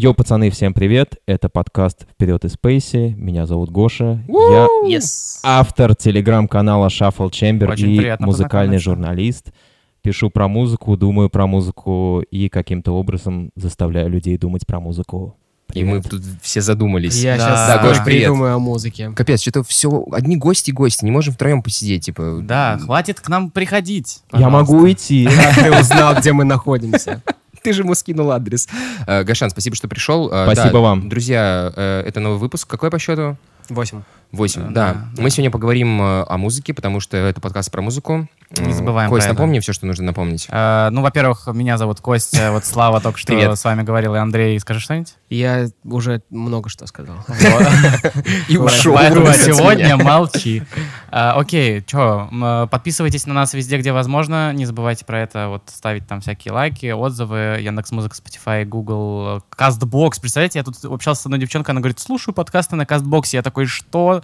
Йоу, пацаны, всем привет! Это подкаст «Вперед из Спейси». Меня зовут Гоша. Я Yes. автор телеграм-канала Shuffle Chamber Очень и музыкальный журналист. Пишу про музыку, думаю про музыку и каким-то образом заставляю людей думать про музыку. И мы тут все задумались. Я Да. сейчас Да, Гош, привет. придумаю о музыке. Капец, что-то все одни гости гости, не можем втроем посидеть, типа. Да, хватит к нам приходить. Я пожалуйста. могу идти. Ты узнал, где мы находимся. Ты же ему скинул адрес. Э, Гашан, спасибо, что пришел. Э, Спасибо да, вам. Друзья, э, это новый выпуск. Какой по счету? Восемь. Восемь. Да, Да. да, Мы да. сегодня поговорим э, о музыке, потому что это подкаст про музыку. Не забываем Кость, про это. напомни все, что нужно напомнить. Э, ну, во-первых, меня зовут Костя, вот Слава только что Привет. с вами говорил, и Андрей, скажи что-нибудь. Я уже много что сказал. И ушел. Поэтому сегодня молчи. А, Окей, что, подписывайтесь на нас везде, где возможно. Не забывайте про это, вот ставить там всякие лайки, отзывы. Яндекс.Музыка, Spotify, Google, Castbox. Представляете, я тут общался с одной девчонкой, она говорит, слушаю подкасты на Castbox. Я такой, что?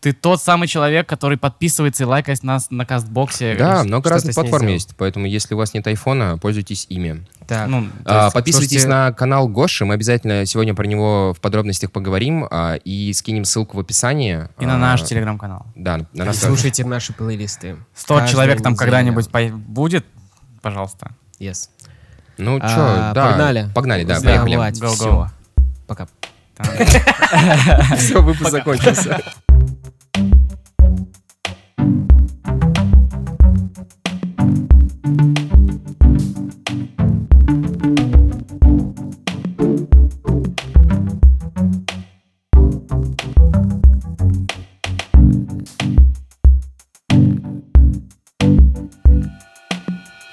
Ты тот самый человек, который подписывается и лайкает нас на Кастбоксе. Да, много разных платформ сделал? есть, поэтому если у вас нет айфона, пользуйтесь ими. Так, Ну, то А, Подписывайтесь слушайте- на канал Гоши, мы обязательно сегодня про него в подробностях поговорим а, и скинем ссылку в описании. и на А, наш телеграм-канал. Да, на наш тоже. слушайте наши плейлисты. 100 Каждую человек там когда-нибудь по- будет, пожалуйста. Yes. Ну А, что, да. погнали. Погнали, да, поехали. Go, go. Пока. Все, выпуск закончился.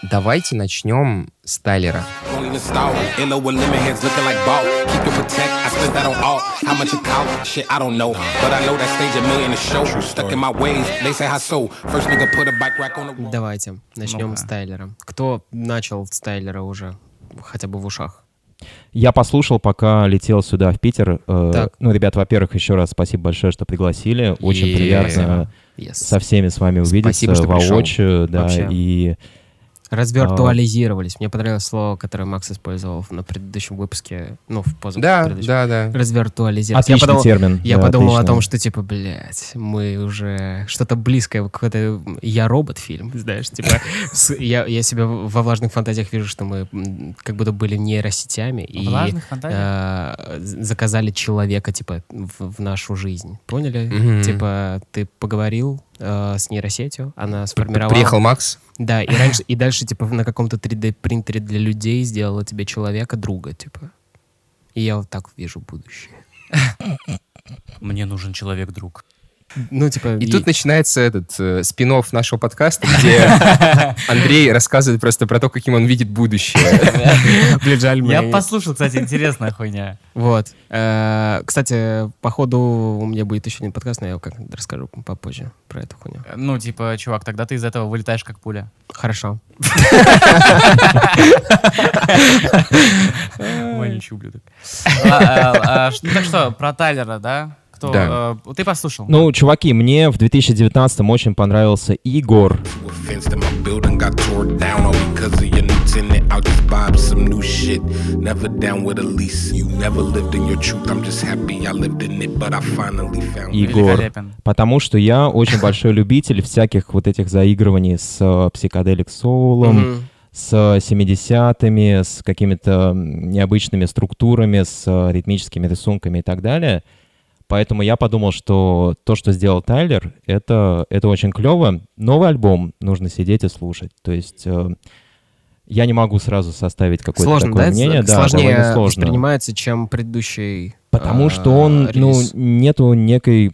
Давайте начнем с Тайлера. Only installed. NO with lemon heads looking like ball. Keep your protect. I spent that on all. How much it cost? Shit, I don't know. But I know that stage a million a show. Stuck in my ways. They say how so. First nigga put a bike rack on the. Давайте начнем Ну-ка. с Тайлера. Кто начал с Тайлера уже? Хотя бы в ушах. Я послушал, пока летел сюда, в Питер. Э, Так. Ну, ребят, во-первых, еще раз спасибо большое, что пригласили. Очень Е-е-е. приятно Yes. со всеми с вами увидеться Спасибо, что пришел. воочию. Да, Вообще. и Развиртуализировались. Мне понравилось слово, которое Макс использовал на предыдущем выпуске. Ну, в позу Да, да, да. Развиртуализировались. Я отличный подумал, термин. Я да, подумал о отлично. том, что типа, блядь, мы уже что-то близкое, какой-то я робот фильм, знаешь, типа я, я себя во влажных фантазиях вижу, что мы как будто были нейросетями и э, з- заказали человека типа в, в нашу жизнь, поняли? Типа ты поговорил э, с нейросетью, она сформировала. Приехал Макс. Да, и раньше и дальше типа на каком-то 3D принтере для людей сделала тебе человека друга, типа. И я вот так вижу будущее. Мне нужен человек-друг. Ну, типа... И тут начинается этот э, спин нашего подкаста, где Андрей рассказывает просто про то, каким он видит будущее. Блин, жаль, мы- Я послушал, кстати, интересная хуйня. Вот. Э, Кстати, походу у меня будет еще один подкаст, но я как расскажу попозже про эту хуйню. Ну, типа, чувак, тогда ты из этого вылетаешь как пуля. Хорошо. Вонючий ублюдок. А, а, ш- Так что, про Тайлера, да? Кто? Да. э, Ты послушал? Ну, чуваки, мне в 2019 очень понравился Игор. A fence to my building got tore down all because of your new tenant. I'll just buy up some new shit. Never down with a lease. You never lived in your truth. I'm just happy I lived in it, but I finally found it. Игор. Великолепен. Потому что я очень большой любитель всяких вот этих заигрываний с э, психоделик соулом, Мгм. с 70-ми, с какими-то необычными структурами, с э, ритмическими рисунками и так далее. Поэтому я подумал, что то, что сделал Тайлер, это, это очень клево. Новый альбом нужно сидеть и слушать. То есть э, я не могу сразу составить какое-то Сложно, такое да? мнение. Это Да, Сложнее сложно. воспринимается, чем предыдущий Потому э, что он, ну, релиз. нету некой,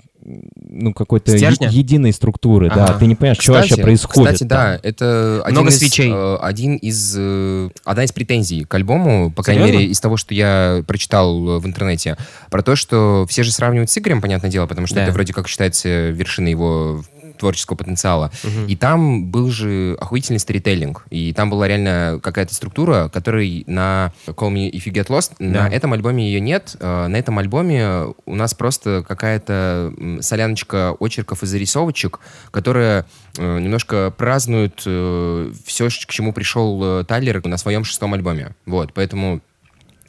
ну, какой-то единой структуры, да. Ага. Ты не понимаешь, что вообще происходит. Кстати, там. да, это один Много из, свечей. э, один из, э, одна из претензий к альбому, по крайней Серьезно? мере, из того, что я прочитал э, в интернете, про то, что все же сравнивают с Игорем, понятное дело, потому что Да. это вроде как считается вершиной его творческого потенциала. И там был же охуительный сторителлинг. И там была реально какая-то структура, которой на Call Me If You Get Lost, на этом альбоме ее нет. Э, На этом альбоме у нас просто какая-то соляночка очерков и зарисовочек, которая э, немножко празднует все, к чему пришел э, Тайлер на своем шестом альбоме. Вот, поэтому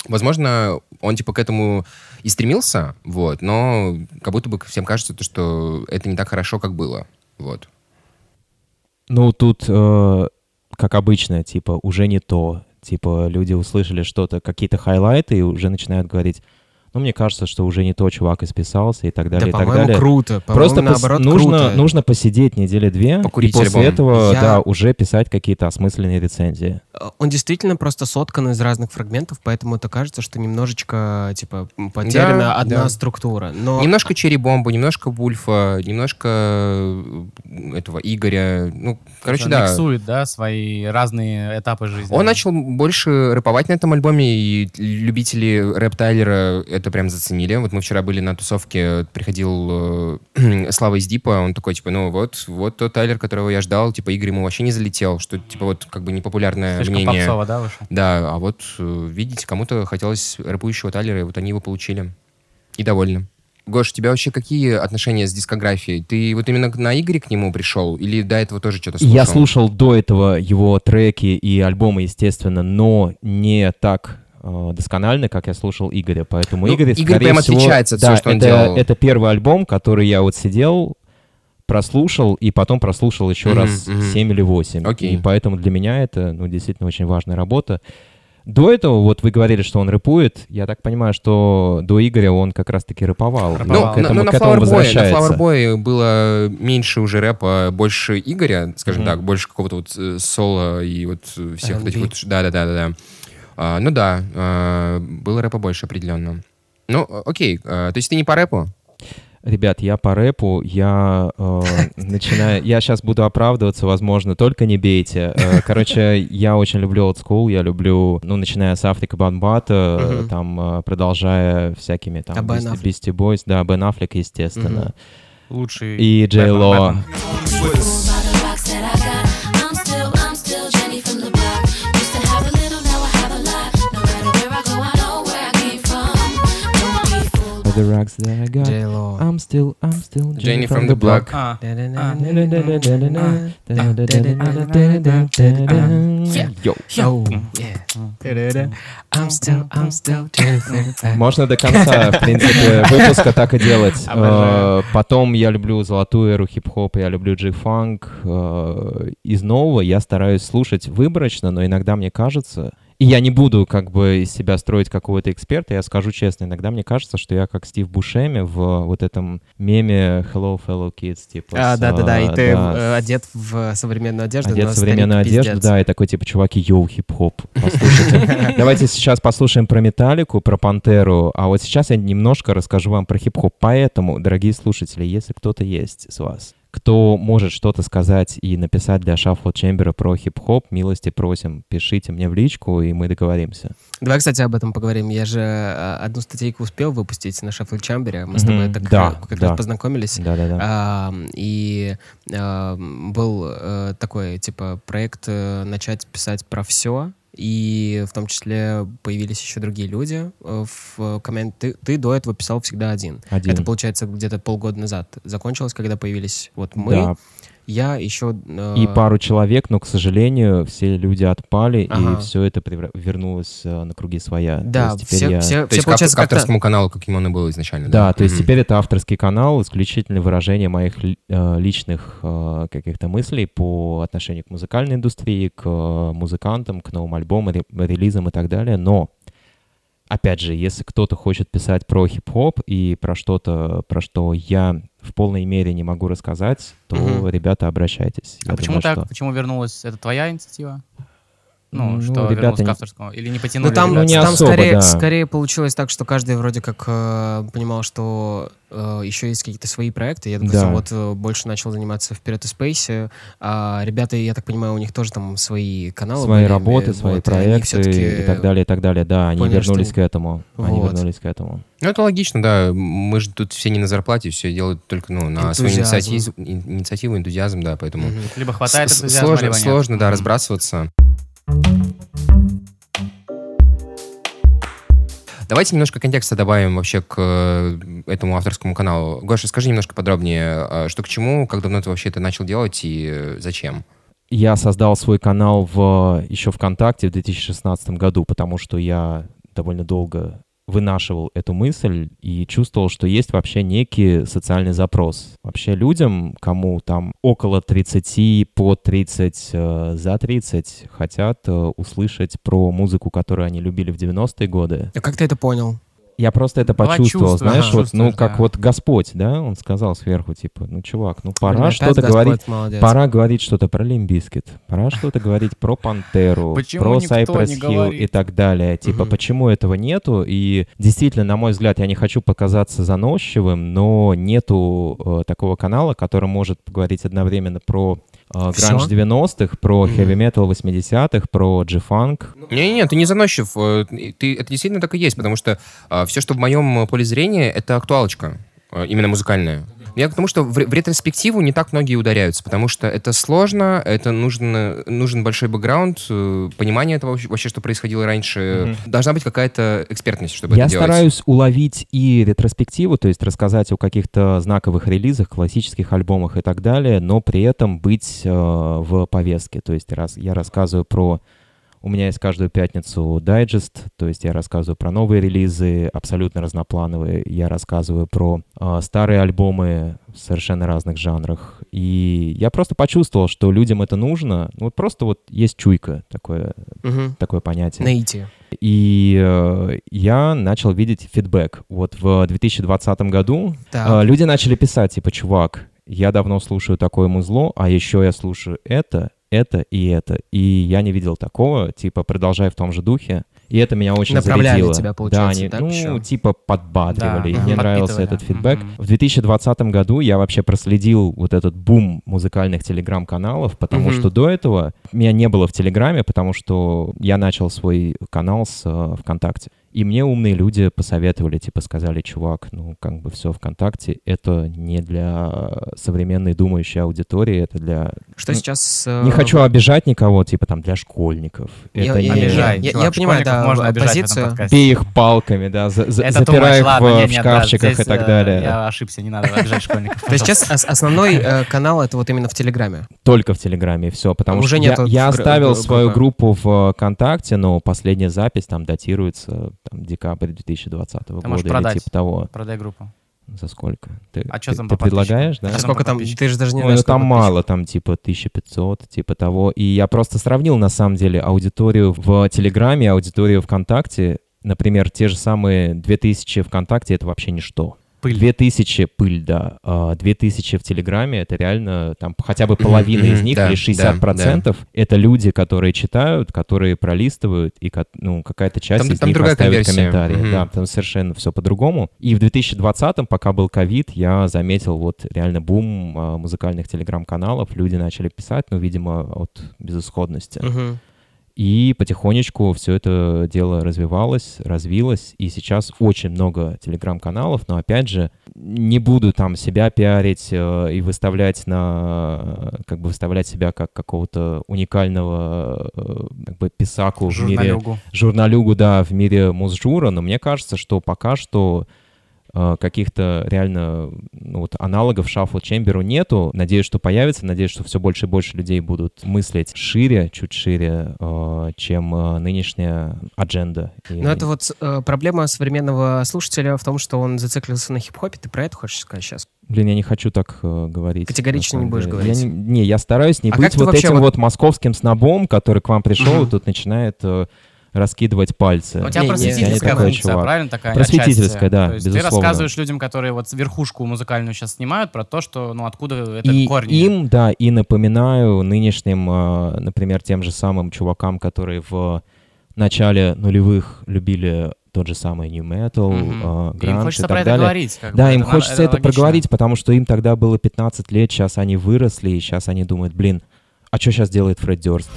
Возможно, он типа к этому и стремился, вот, но как будто бы всем кажется, то, что это не так хорошо, как было. Вот. Ну, тут, э, как обычно, типа, уже не то. Типа, люди услышали что-то, какие-то хайлайты, и уже начинают говорить, ну, мне кажется, что уже не то чувак исписался и так далее, Да, и так далее. круто. Просто По-моему, пос- наоборот, нужно, круто. нужно посидеть недели две, Покурить и после альбом. этого, Я- да, уже писать какие-то осмысленные рецензии. Он действительно просто соткан из разных фрагментов, поэтому это кажется, что немножечко, типа, потеряна Да, одна да. структура. Но Немножко Черри Бомбу, немножко Вульфа, немножко этого Игоря. Ну, короче, Он да. Миксует, да, свои разные этапы жизни. Он начал больше рэповать на этом альбоме, и любители рэп Тайлера это прям заценили. Вот мы вчера были на тусовке, приходил э, Слава из Дипа, он такой, типа, ну вот, вот тот Тайлер, которого я ждал, типа, Игорь ему вообще не залетел, что, типа, вот как бы непопулярное Слишком мнение. попсово, да, вышло? Да, а вот, э, видите, кому-то хотелось рэпующего Тайлера, и вот они его получили. И довольны. Гош, у тебя вообще какие отношения с дискографией? Ты вот именно на Игоре к нему пришел? Или до этого тоже что-то слушал? Я слушал до этого его треки и альбомы, естественно, но не так э, досконально, как я слушал Игоря. Поэтому Ну, Игорь, Игорь прям всего, отличается от да, всего, что он это, делал. это первый альбом, который я вот сидел, прослушал, и потом прослушал еще Мгм, раз мгм. 7 или 8. Окей. И поэтому для меня это, ну, действительно очень важная работа. До этого, вот вы говорили, что он рэпует, я так понимаю, что до Игоря он как раз-таки рэповал. Ну, К на, этому- на Flower Boy, на возвращается. Flower Boy было меньше уже рэпа, больше Игоря, скажем Мгм. так, больше какого-то вот э, соло и вот э, всех вот этих вот... Да-да-да-да. А, ну да, а, было рэпа больше определенно. Ну, окей, а, то есть ты не по рэпу? Ребят, я по рэпу, я э, начинаю, я сейчас буду оправдываться, возможно, только не бейте. Э, короче, я очень люблю old school, я люблю, ну, начиная с Африка Бамбата, э, Мгм. там, э, продолжая всякими там А? Beastie Boys, да, Бен Аффлек, естественно, Лучший. и Джей Бэтмен, Ло. Бэтмен. Fooled. The rocks that I got, J-Lo. I'm still, I'm still Jenny from the block. Йоу. Йоу, yeah. I'm still, I'm still Jennifer. Можно до конца, в принципе, выпуска так и делать. Потом я люблю золотую эру хип-хопа, я люблю джи-фанк. Из нового я стараюсь слушать выборочно, но иногда мне кажется... И я не буду как бы из себя строить какого-то эксперта, я скажу честно, иногда мне кажется, что я как Стив Бушеми в вот этом меме Hello, fellow kids, типа... А, да-да-да, и э, ты да, э, одет в современную одежду, Одет в современную одежду, пиздец. да, и такой типа, чуваки, йоу, хип-хоп, послушайте. Давайте сейчас послушаем про Металлику, про Пантеру, а вот сейчас я немножко расскажу вам про хип-хоп. Поэтому, дорогие слушатели, если кто-то есть с вас, кто может что-то сказать и написать для Шаффла Чембера про хип-хоп, милости просим, пишите мне в личку, и мы договоримся. Давай, кстати, об этом поговорим. Я же э, одну статейку успел выпустить на Шаффл Чамбере. Мы с тобой так да, э, как да. раз познакомились. Да-да-да. А, и а, был э, такой, типа, проект э, начать писать про все. И в том числе появились еще другие люди э, в комменте. Ты, ты до этого писал всегда один. Один. Это, получается, где-то полгода назад закончилось, когда появились вот мы. Да, Я еще... э, и пару человек, но, к сожалению, все люди отпали, Ага. и все это превра- вернулось э, на круги своя. То Да, есть теперь все, я- все, То все, к, получается, к как-то- авторскому каналу, каким он и был изначально, Да, то есть теперь это авторский канал, исключительно выражение моих э, личных э, каких-то мыслей по отношению к музыкальной индустрии, к э, музыкантам, к новым альбомам, ре- релизам и так далее. Но, опять же, если кто-то хочет писать про хип-хоп и про что-то, про что я в полной мере не могу рассказать, то, Мгм. ребята, обращайтесь. А Я почему думаю, так? что- Почему вернулась? Это твоя инициатива? Ну, Ну, что ребята не- к авторскому? Или не потянули? Ну там, Ну, не там особо, скорее, да. скорее получилось так, что каждый вроде как э, понимал, что э, еще есть какие-то свои проекты. Я, допустим, Да. вот э, больше начал заниматься вперед и Space. А ребята, я так понимаю, у них тоже там свои каналы свои были, работы, свои вот, и они проекты всё-таки и так далее, и так далее. Да, они поняли, вернулись что- к этому. Они Вот. вернулись к этому. Ну, это логично, да. Мы же тут все не на зарплате, все делают только ну, на свою Энтузиазм. инициативу, инициативу, энтузиазм, да, поэтому... Либо хватает энтузиазма, сложно, либо нет. сложно, да, разбрасываться. Давайте немножко контекста добавим вообще к э, этому авторскому каналу. Гоша, скажи немножко подробнее, э, что к чему, как давно ты вообще это начал делать и э, зачем? Я создал свой канал в, еще ВКонтакте в 2016 году, потому что я довольно долго вынашивал эту мысль и чувствовал, что есть вообще некий социальный запрос. Вообще людям, кому там около 30, по 30, э, за 30, хотят э, услышать про музыку, которую они любили в 90-е годы. А как ты это понял? Я просто это почувствовал, чувство, знаешь, ага. вот, ну, как да. вот Господь, да, он сказал сверху, типа, ну, чувак, ну, пора Блин, что-то Господь говорить, молодец. пора говорить что-то про Limp Bizkit, пора что-то говорить про Пантеру, Почему про Cypress Hill и так далее. Типа, почему этого нету? И действительно, на мой взгляд, я не хочу показаться заносчивым, но нету э, такого канала, который может поговорить одновременно про? Гранж 90-х, про metal 80-х, про G-funk. Не-не-не, ты не заносчив. э, Ты, это действительно так и есть, потому что все, что в моем поле зрения, это актуалочка, э, именно музыкальная. Я к тому, что в, в ретроспективу не так многие ударяются, потому что это сложно, это нужен, нужен большой бэкграунд, э, понимание этого вообще, что происходило раньше. Должна быть какая-то экспертность, чтобы Я это делать. стараюсь уловить и ретроспективу, то есть рассказать о каких-то знаковых релизах, классических альбомах и так далее, но при этом быть э, в повестке. То есть раз, я рассказываю про... У меня есть каждую пятницу дайджест, то есть я рассказываю про новые релизы, абсолютно разноплановые. Я рассказываю про э, старые альбомы в совершенно разных жанрах. И я просто почувствовал, что людям это нужно. Ну, Вот просто вот есть чуйка, такое, Мгм. такое понятие. Наитие. И э, я начал видеть фидбэк. Вот в 2020 году э, люди начали писать, типа, чувак, я давно слушаю такое музло, а еще я слушаю это, это и это. И я не видел такого, типа, продолжай в том же духе. И это меня очень Направляли зарядило. тебя, да, получается, они, так, ну, ещё? типа, подбадривали. Да, мне нравился этот фидбэк. Мгм. В 2020 году я вообще проследил вот этот бум музыкальных телеграм-каналов, потому Мгм. что до этого меня не было в Телеграме, потому что я начал свой канал с э, ВКонтакте. И мне умные люди посоветовали, типа сказали, чувак, ну как бы все ВКонтакте, это не для современной думающей аудитории, это для... Что ну, сейчас... э, Не хочу обижать никого, типа там для школьников. Я- это я- не... Обижай. я- Чувак, я понимаю, да, можно обижать позицию. Бей их палками, да, за- за- Это запирай их ладно, в, не, в шкафчиках здесь, и так э, далее. Я ошибся, не надо обижать школьников. То есть сейчас ос- основной э, канал это вот именно в Телеграме. Только в Телеграме все, потому что я, оставил свою группу в ВКонтакте, но последняя запись там датируется там, декабрь 2020 можешь года или продать. типа того. Продай группу. За сколько? Ты, А чё ты- там ты предлагаешь, да? А А Что сколько там? Ты же даже не Ой, ну знаешь, там мало, там типа 1500, типа того. И я просто сравнил на самом деле аудиторию в Телеграме, аудиторию ВКонтакте. Например, те же самые 2000 ВКонтакте — это вообще ничто. Пыль. 2000 пыль, да. А 2000 в Телеграме — это реально там хотя бы половина из них да, или 60% это люди, которые читают, которые пролистывают, и ну, какая-то часть Там- из там них другая оставит конверсия. комментарии. Мгм. Да, там совершенно все по-другому. И в 2020, пока был ковид, я заметил вот реально бум а, музыкальных телеграм-каналов. Люди начали писать, ну, видимо, от безысходности. Мгм. И потихонечку все это дело развивалось, развилось, и сейчас очень много телеграм-каналов, но опять же, не буду там себя пиарить э, и выставлять на, как бы выставлять себя как какого-то уникального э, как бы писаку в мире, Журналюгу. журналюгу, да, в мире музжура, но мне кажется, что пока что каких-то реально ну, вот, аналогов шаффл чемберу нету. Надеюсь, что появится. Надеюсь, что все больше и больше людей будут мыслить шире, чуть шире, э, чем э, нынешняя адженда. И Но это вот э, проблема современного слушателя в том, что он зациклился на хип-хопе. Ты про это хочешь сказать сейчас? Блин, я не хочу так э, говорить. Категорично не будешь говорить? Я не, не, я стараюсь не А быть вот этим вот- вот... московским снобом, который к вам пришел Мгм. и тут начинает э, раскидывать пальцы. У тебя Не, просветительская не функция, чувак. правильно такая? Просветительская, отчасти? да, То есть безусловно. ты рассказываешь людям, которые вот верхушку музыкальную сейчас снимают, про то, что, ну, откуда это и корни. им, да, и напоминаю нынешним, э, например, тем же самым чувакам, которые в начале нулевых любили тот же самый New Metal, Мгм. э, Им гранж и хочется так про это далее. говорить. как Да, бы, им надо- хочется это, логично. проговорить, потому что им тогда было 15 лет, сейчас они выросли, и сейчас они думают, блин, а что сейчас делает Фред Дёрст?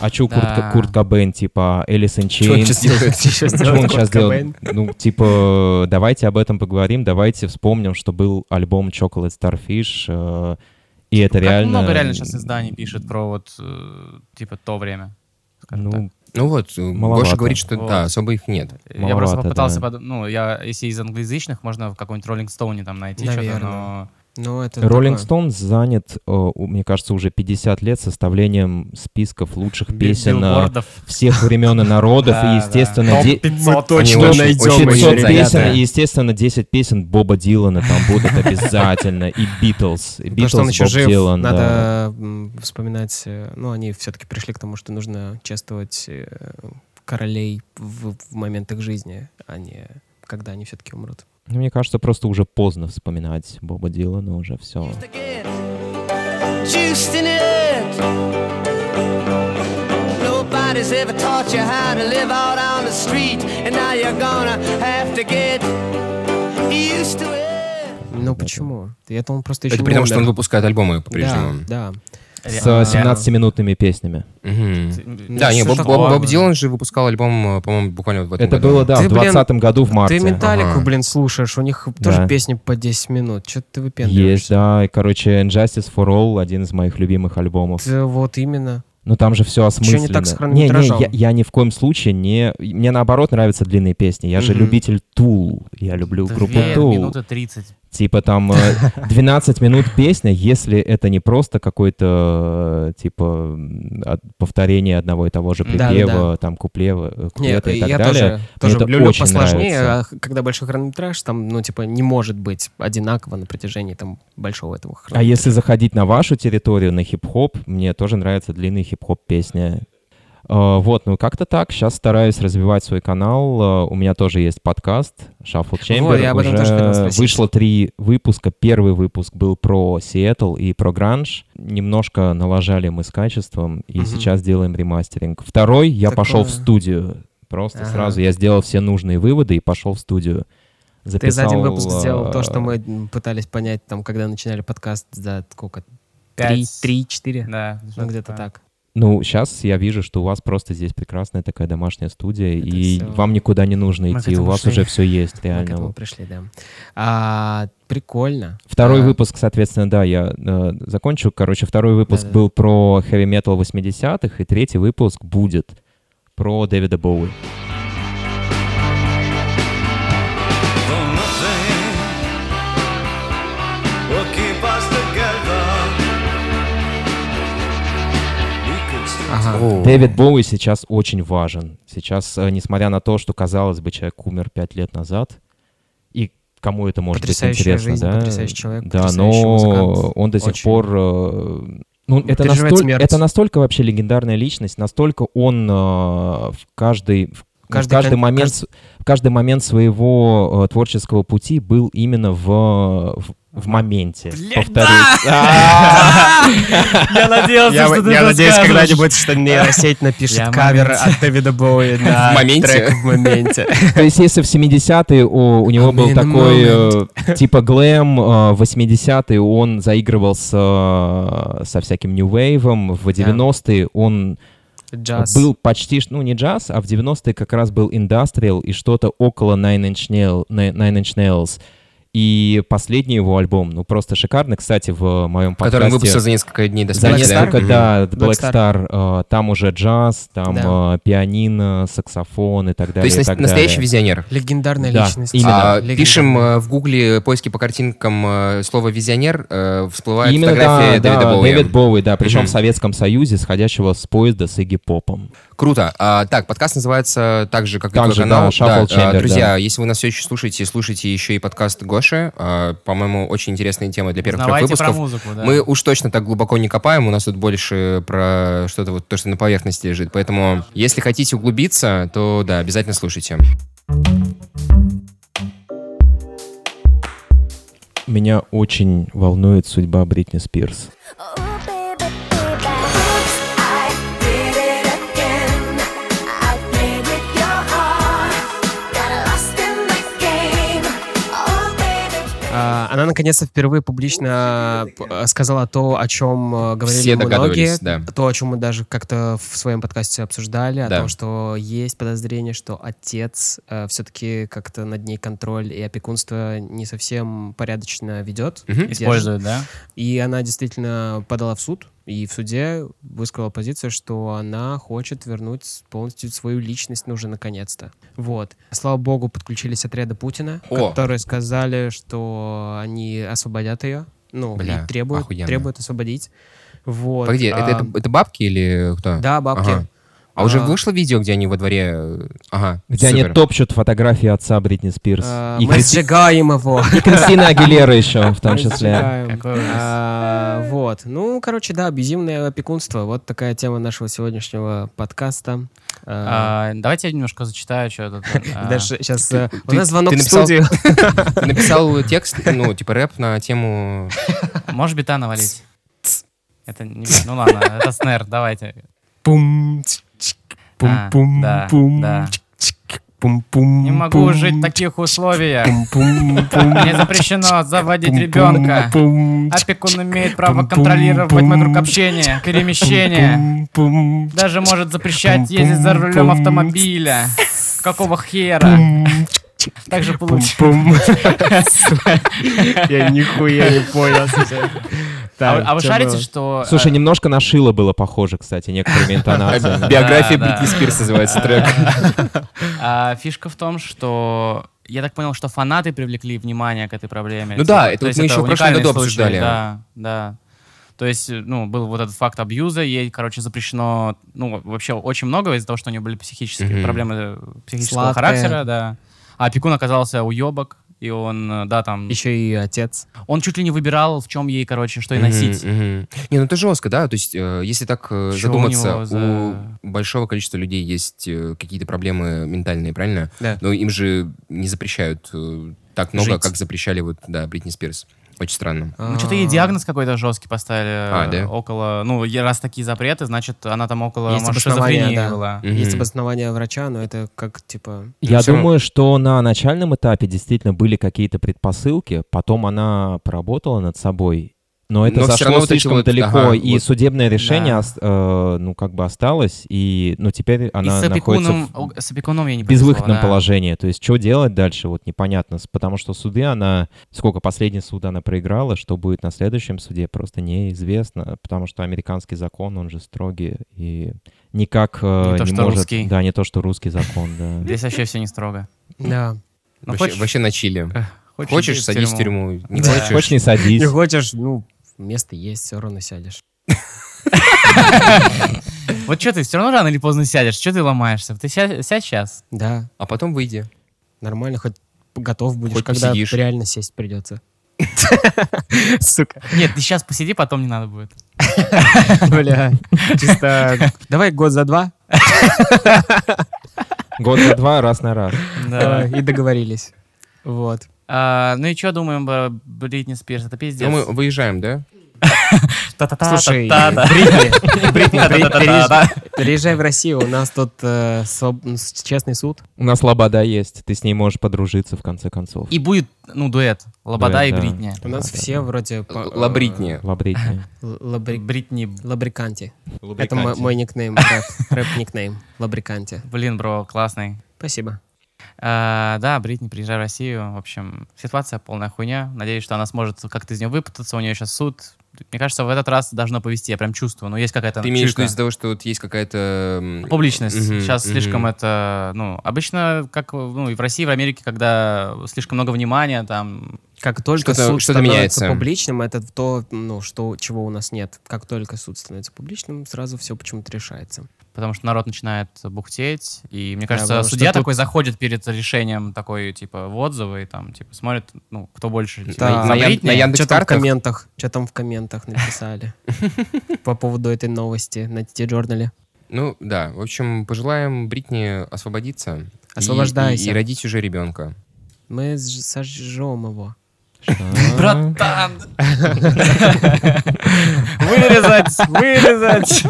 А чё Курт, Да. Курт Кобейн, типа Элис in Что он сейчас делает? Сейчас Что он сейчас делает? Ну, типа, давайте об этом поговорим, давайте вспомним, что был альбом Chocolate Starfish, э, и это Как реально... много реально сейчас изданий пишет про вот, э, типа, то время. Ну. Ну вот, э, Маловато. Гоша говорит, что Вот. да, особо их нет. Я Маловато, просто попытался, да. подум- ну, я, если из англоязычных, можно в какой-нибудь Rolling Stone там найти что-то, но... Ну, это Rolling. Stone занят, э, мне кажется, уже 50 лет составлением списков лучших песен э, всех времен и народов, и, естественно, 500 точно очень- найдем очень 500 очень песен, и, естественно, 10 песен Боба Дилана там будут обязательно, и Битлз, и что он Битлз, еще жив, Дилан, надо вспоминать, э, ну, они все-таки пришли к тому, что нужно чествовать королей в, в момент их жизни, а не когда они все-таки умрут. Мне кажется, просто уже поздно вспоминать Боба Дилана, уже все. Nobody's ever taught you how to live out on the street, and now you're gonna have to get used to it. Ну, почему? Это он просто еще Это при том, что он выпускает альбомы Да, по-прежнему. да. С Ре- э, 17-минутными песнями. Да, не, что Боб, Дилан же выпускал альбом, э, по-моему, буквально в этом Это году. было, да, в блин, 20 году в марте. Ты Металлику, блин, слушаешь, у них тоже песни по 10 минут. Что ты выпендриваешься? Есть, да. Короче, Injustice for All, один из моих любимых альбомов. Ты вот именно. Ну там же все осмысленно. не так с не, не, я, я ни в коем случае не... Мне наоборот нравятся длинные песни. Я же Мгм. любитель Tool. Я люблю группу Две Tool. минуты 30. Типа там э, 12 минут песня, если это не просто какое-то э, типа повторение одного и того же Да, припева, да. там куплева, э, куплета и так я далее. тоже, тоже это люблю очень посложнее, нравится. а когда большой хронометраж, там, ну, типа, не может быть одинаково на протяжении там большого этого А хронометража. если заходить на вашу территорию, на хип-хоп, мне тоже нравятся длинные хип-хоп песни. Э, Вот, ну как-то так. Сейчас стараюсь развивать свой канал. Э, У меня тоже есть подкаст Shuffle Chamber. Вот, я об этом тоже хотел Уже спросить. вышло три выпуска. Первый выпуск был про Сиэтл и про гранж. Немножко налажали мы с качеством, и Мгм. сейчас делаем ремастеринг. Второй я Такое. пошел в студию. Просто Ага. сразу я сделал все нужные выводы и пошел в студию. Ты за один выпуск Записал, сделал то, что мы м, пытались понять, там, когда начинали подкаст за сколько? Пять. Три, три, четыре? Да, Ну, где-то так. Ну, сейчас я вижу, что у вас просто здесь прекрасная такая домашняя студия, Это и всё- вам никуда не нужно Мы идти, у вас уже все есть, Мы к реально. этому пришли, да. А, прикольно. Второй А, выпуск, соответственно, да, я э, закончу. Короче, второй выпуск Да-да. был про metal 80-х, и третий выпуск будет про Дэвида Боуи. Ага. Дэвид Боуи сейчас очень важен. Сейчас, э, несмотря на то, что, казалось бы, человек умер пять лет назад, и кому это может быть интересно, жизнь, да? потрясающий человек, да, потрясающий но музыкант. он до сих Очень. пор... э, ну, это, настоль- смерть. это настолько вообще легендарная личность, настолько он э, в каждый... в- Каждый каждый, момент, кажд- с- в каждый момент своего э, творческого пути был именно в, в, в моменте. Повторюсь. Я надеялся, что ты я надеюсь, когда-нибудь, что нейросеть напишет кавер от Дэвида Боуи на В моменте? трек в моменте. То есть, если в 70-е у, него был такой э, типа глэм, э, в 80-е он заигрывал э, со всяким New Wave, в 90-е он Джаз. был почти, ну не джаз, а в 90-е как раз был индастриал и что-то около Nine Inch, Nail, Nine Inch Nails. И последний его альбом, ну просто шикарный, кстати, в моем подкасте. Который он выпустил за несколько дней до За смерти. да? несколько, да, Black Black Star, э, там уже джаз, там Да. э, пианино, саксофон и так То далее. есть и так настоящий далее. визионер. Легендарная Да, личность. именно. А, Легендарная. пишем э, в гугле поиски по картинкам слово «визионер», всплывает Именно, фотография да, Дэвида да, Боуи. Дэвид Боуи, да, причем Мгм. в Советском Союзе, сходящего с поезда с Игги Попом. Круто. А, так, подкаст называется так же, как Так и твой же, канал. да, Shuffle а, Chamber, друзья, да. если вы нас все еще слушаете, слушайте еще и подкаст Гоши. А, по-моему, очень интересная тема для первых трех Узнавайте про выпусков. музыку, да. Мы уж точно так глубоко не копаем, у нас тут больше про что-то вот то, что на поверхности лежит. Поэтому, если хотите углубиться, то да, обязательно слушайте. Меня очень волнует судьба Бритни Спирс. Oh, Она наконец-то впервые публично п- сказала то, о чем э, говорили Все многие, да. то, о чем мы даже как-то в своем подкасте обсуждали, о Да. том, что есть подозрение, что отец все-таки как-то над ней контроль и опекунство не совсем порядочно ведет, Мгм. держит. Используют, да? И она действительно подала в суд И в суде высказала позицию, что она хочет вернуть полностью свою личность, ну уже наконец-то. Вот. Слава богу, подключились отряды Путина, О! которые сказали, что они освободят ее. Ну, Бля, и требуют, охуенно. требуют освободить. Вот. Погоди, это, А, это, это бабки или кто? Да, бабки. Ага. А уже А. вышло видео, где они во дворе... э, Ага, Где супер. они топчут фотографии отца Бритни Спирс. А, И, мы Кристи- сжигаем его. и Кристина Агилера еще, в том числе. А, Вот. Ну, короче, да, абьюзивное опекунство. Вот такая тема нашего сегодняшнего подкаста. А, А, Давайте я немножко зачитаю, что тут. а, сейчас у ты- нас звонок в написал- студию. Ты написал текст, ну, типа рэп на тему... Можешь бита навалить? Это не бит, ну ладно, это снэр, давайте. Пум, А, пум, да, да. пум, пум, Не могу пум, жить в таких условиях. пум, пум, Мне запрещено заводить ребенка. Опекун имеет право Пум-пум, контролировать мой круг общения, перемещения. Даже может запрещать Пум-пум, ездить за рулем автомобиля. Какого хера? пум, получится. пум. Я нихуя не понял. А а вы чё шарите, было? что... Слушай, э, немножко на Шило было похоже, кстати, некоторыми интонациями. Биография Да, да. Бритни Спирс называется трек. а, Фишка в том, что... Я так понял, что фанаты привлекли внимание к этой проблеме. Ну да, Типа, это мы еще в прошлом году обсуждали. Да, да. То есть, ну, был вот этот факт абьюза, ей, короче, запрещено, ну, вообще очень много из-за того, что у нее были психические проблемы э, психического характера, да. А опекун оказался уебок, и он, э, да, там, Еще и отец. он чуть ли не выбирал, в чем ей, короче, что и носить. мгм. Не, ну это жестко, да? То есть, э, если так э, у задуматься, у, за- большого количества людей есть э, какие-то проблемы ментальные, правильно? Да. Но им же не запрещают э, так много, Жить. как запрещали вот, да, Бритни Спирс. Очень странно. Ну, что-то ей диагноз какой-то жесткий поставили. А, э, да? Около, ну, раз такие запреты, значит, она там около, Есть может, обоснование, шизофрении да. была. Мгм. Есть обоснование врача, но это как, типа... Я равно- думаю, что на начальном этапе действительно были какие-то предпосылки, потом она поработала над собой, но это Но зашло слишком вот- далеко, ага, и вот. судебное решение, Да. э, ну, как бы осталось, и, ну, теперь И она с опекуном, находится в с опекуном я не безвыходном да. положении. То есть, что делать дальше, вот непонятно, потому что суды она, сколько последний суд она проиграла, что будет на следующем суде, просто неизвестно, потому что американский закон, он же строгий, и никак э, Не то, не что может... русский. Да, не то, что русский закон, да. Здесь вообще все не строго. Да. Ну, вообще, на чили. Хочешь, садись в тюрьму. Не хочешь? Хочешь, не садись. Не хочешь, ну, место есть, все равно сядешь. Вот что ты, все равно рано или поздно сядешь, что ты ломаешься? Ты ся- сядь сейчас. Да, А потом выйди. нормально, хоть готов будешь, Хоть когда реально сесть придется. Сука. Нет, ты сейчас посиди, потом не надо будет. Бля, чисто... Давай год за два Год за два, раз на раз. э, и договорились. Вот. А, ну и что думаем про Бритни Спирс? Это пиздец. Ну, мы выезжаем, да? Слушай. Бритни, переезжай в Россию, у нас тут э, ну, честный суд. У нас лобода есть, ты с ней можешь подружиться в конце концов. И будет, ну, дуэт. Лобода и. Бритни. У нас все вроде... по- э, Лабритни. Лабритни. Бритни. Лабриканти. Это мо- мой никнейм, рэп- рэп-никнейм. Лабриканти. Блин, бро, классный. Спасибо. А, да, Бритни, приезжай в Россию. В общем, ситуация полная хуйня. Надеюсь, что она сможет как-то из нее выпутаться. У нее сейчас суд. Мне кажется, в этот раз должно повести. Я прям чувствую. Но есть какая-то Ты имеешь в виду из-за того, что вот есть какая-то... Публичность. Мгм, Сейчас мгм. слишком это, ну, обычно, как ну, и в России, и в Америке, когда слишком много внимания, там, Как только Что-то- суд что-то становится меняется. публичным, это то, ну, что, чего у нас нет. Как только суд становится публичным, сразу все почему-то решается. потому что народ начинает бухтеть, и мне Да, кажется, что судья тут- такой заходит перед решением такой, типа, в отзывы, и там, типа, смотрит, ну, кто больше, типа, Да. На Ян- Бритни. на Яндекс- Что там в комментах? Что там в комментах написали по поводу этой новости на T-журнале? Ну, да. В общем, пожелаем Бритни освободиться. и- Освобождайся. И, и родить уже ребенка. Мы сожжем его. Братан! Вырезать! Вырезать!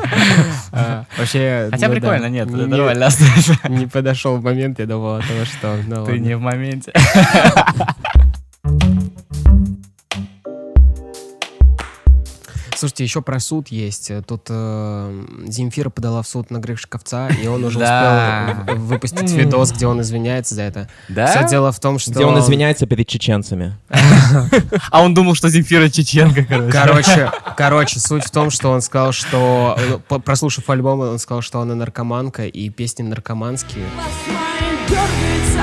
А, Вообще... Хотя ну прикольно, нет, не- нормально. Не подошел момент, я думал, а то что. Ну Ты не в моменте. Слушайте, еще про суд есть. Тут э, Земфира подала в суд на Гришковца, и он уже Да. успел выпустить видос, где он извиняется за это. Да? Все дело в том, что... Где он извиняется перед чеченцами. А он думал, что Земфира чеченка, короче. Короче, короче, суть в том, что он сказал, что, ну, прослушав альбом, он сказал, что она наркоманка, и песни наркоманские. Дергается,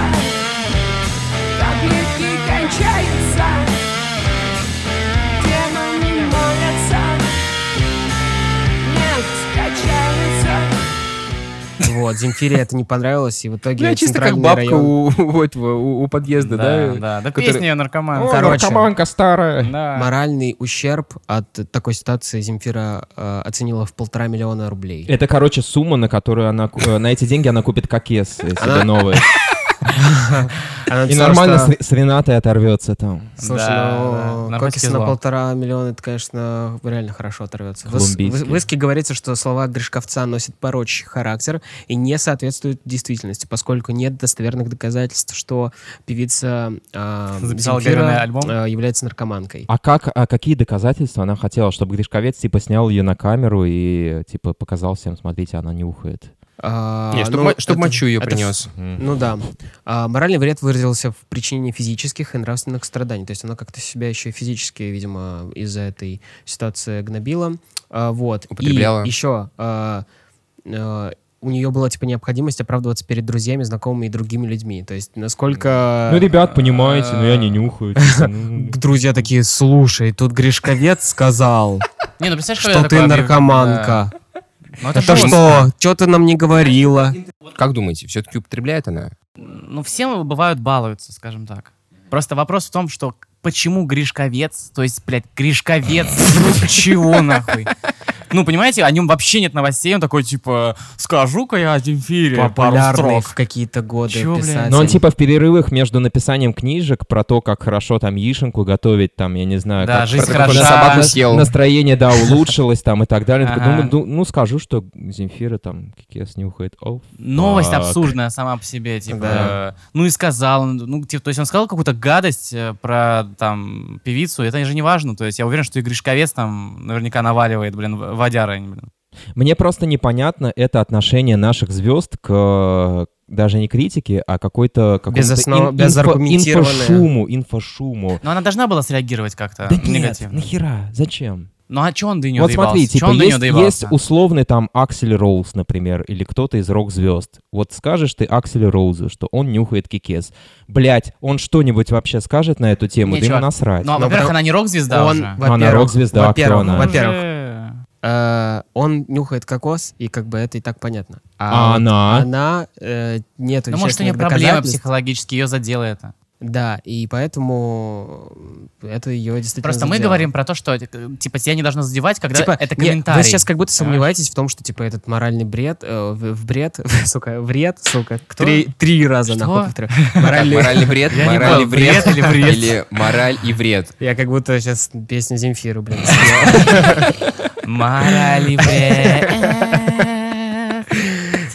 Вот, Земфире это не понравилось, и в итоге Ну, чисто как центральный бабка район... у, у этого, у, у подъезда, да? Да, да, да, который- песня наркоман. О, Короче. наркоманка старая. Да. Моральный ущерб от такой ситуации Земфира э, оценила в полтора миллиона рублей. Это, короче, сумма, на которую она... ку- э, На эти деньги она купит кокес э, себе новый. И нормально с Ренатой оторвется там. Слушай, ну, кокис на полтора миллиона, это, конечно, реально хорошо оторвется. В, иске говорится, что слова Гришковца носят порочный характер и не соответствуют действительности, поскольку нет достоверных доказательств, что певица а, Земфира, а, является наркоманкой. А как, а какие доказательства она хотела, чтобы Гришковец, типа, снял ее на камеру и, типа, показал всем, смотрите, она нюхает? А, Не, чтобы ну, мо- чтоб это- мочу ее это принес. Ну да. А, моральный вред выразился в причинении физических и нравственных страданий. То есть она как-то себя еще и физически, видимо, из-за этой ситуации гнобила. А, вот. Употребляла. И еще а, а, у нее была типа необходимость оправдываться перед друзьями, знакомыми и другими людьми. То есть насколько... Ну, ребят, понимаете, но я не нюхаю. Друзья такие, слушай, тут Гришковец сказал, ну что ты наркоманка. Да. Ну, это, Это что? Что ты нам не говорила? Как думаете, все-таки употребляет она? Ну, все бывают балуются, скажем так. Просто вопрос в том, что почему Гришковец, то есть, блядь, Гришковец, чего нахуй? Ну, понимаете, о нем вообще нет новостей, он такой, типа, скажу-ка я о Земфире пару строк. в какие-то годы Чё, писатель. Но он типа в перерывах между написанием книжек про то, как хорошо там яишенку готовить, там, я не знаю, Да, как жизнь про хороша. собаку на- съел. настроение, да, улучшилось там и так далее. Такой, Ага. думаю, ну, ну, скажу, что Земфира там кекес нюхает. О, Новость фак. абсурдная сама по себе, типа. Да. Ну и сказал, ну, типа, то есть он сказал какую-то гадость э, про там певицу, это же не важно. То есть я уверен, что и Гришковец там наверняка наваливает, блин, в- блин. Мне просто непонятно это отношение наших звезд к даже не критике, а какой-то какому-то Безоснов- ин- безаргументированное. инфошуму, инфошуму. Но она должна была среагировать как-то Да нет, негативно. нахера, зачем? Ну а че он до нее вот смотри, доебался? Чё типа есть, есть условный там Аксель Роуз, например, или кто-то из рок-звезд. Вот скажешь ты Акселю Роузу, что он нюхает кикес. Блять, он что-нибудь вообще скажет на эту тему? Не, да ему чувак, насрать. Ну, а, Ну, во-первых, она не рок-звезда он, уже. она во-первых, рок-звезда, а во-первых, кто она? во-первых. Э, он нюхает кокос, и как бы это и так понятно. А вот она? Она э, нет Ну, может, у нее проблемы доказательств. психологические, ее задело это. Да, и поэтому это ее действительно Просто мы задело. говорим про то, что э, типа тебя не должно задевать, когда Типа, это комментарий. вы сейчас как будто сомневаетесь в том, что типа этот моральный бред, э, в, в бред, сука, вред, сука, Кто? три, три раза Что? нахуй повторю. Моральный, моральный бред, Я не моральный понял, бред бред или вред? или мораль и вред. я как будто сейчас песню Земфиру, блин, вред.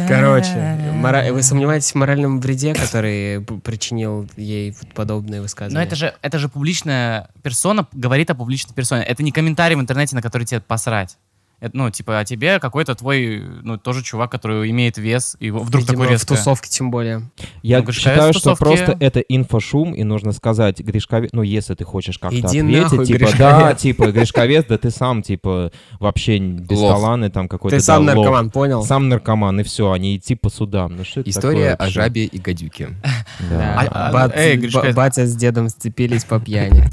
Короче, мора- вы сомневаетесь в моральном вреде, который причинил ей подобные высказывания? Но это же, это же публичная персона говорит о публичной персоне. Это не комментарий в интернете, на который тебе посрать. Это, ну, типа, а тебе какой-то твой, ну, тоже чувак, который имеет вес, и вдруг Видимо, такой в резко. тусовке тем более. Я Ну, считаю, в что просто это инфошум, и нужно сказать Гришковец, ну, если ты хочешь как-то Иди ответить, нахуй, типа, Гришковец. да, типа, Гришковец, да ты сам, типа, вообще без Лох. таланты, там какой-то, Ты сам наркоман, понял? Сам наркоман, и все, они идти по судам. Ну, что История о жабе и гадюке. А- а- батя с дедом сцепились по пьяни.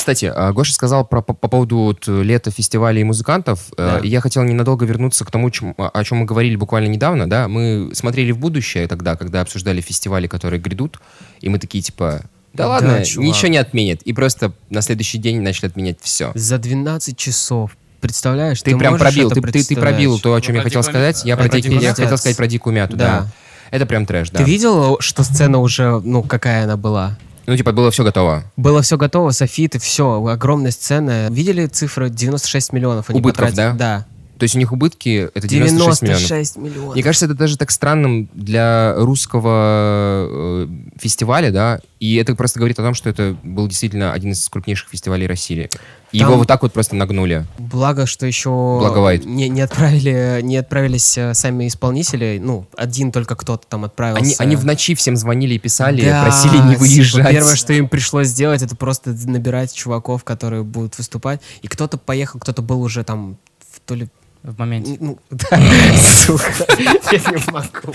Кстати, а, Гоша сказал про, по, по поводу вот, э, лета фестивалей и музыкантов. Э, Да. и Я хотел ненадолго вернуться к тому, чем- о чем мы говорили буквально недавно. Да? Мы смотрели в будущее тогда, когда обсуждали фестивали, которые грядут. И мы такие, типа, да, Да, ладно, чувак. ничего не отменят. И просто на следующий день начали отменять все. За 12 часов. Представляешь? Ты, прям можешь пробил, это ты, ты- ты пробил то, о чем Ну, я про хотел сказать. Я, про Про ди- дикую я хотел сказать про дикую мяту, да. Да. Это прям трэш, да. Ты видел, что сцена уже, ну, какая она была? Ну, типа, было все готово. Было все готово, софиты, все, огромная сцена. Видели цифры 96 миллионов? они Убытков, потратили? Да. То есть у них убытки это 96, миллионов. 96 миллионов. Мне кажется, это даже так странным для русского э, фестиваля, да, и это просто говорит о том, что это был действительно один из крупнейших фестивалей России. И Там- его вот так вот просто нагнули. Благо, что еще Благовайт. не, не отправили, не отправились э, сами исполнители. Ну, один только кто-то там отправился. Они, они в ночи всем звонили и писали, Да, просили не типа, выезжать. Первое, что им пришлось сделать, это просто набирать чуваков, которые будут выступать. И кто-то поехал, кто-то был уже там в то ли В моменте. Ну, да, сука, я не могу.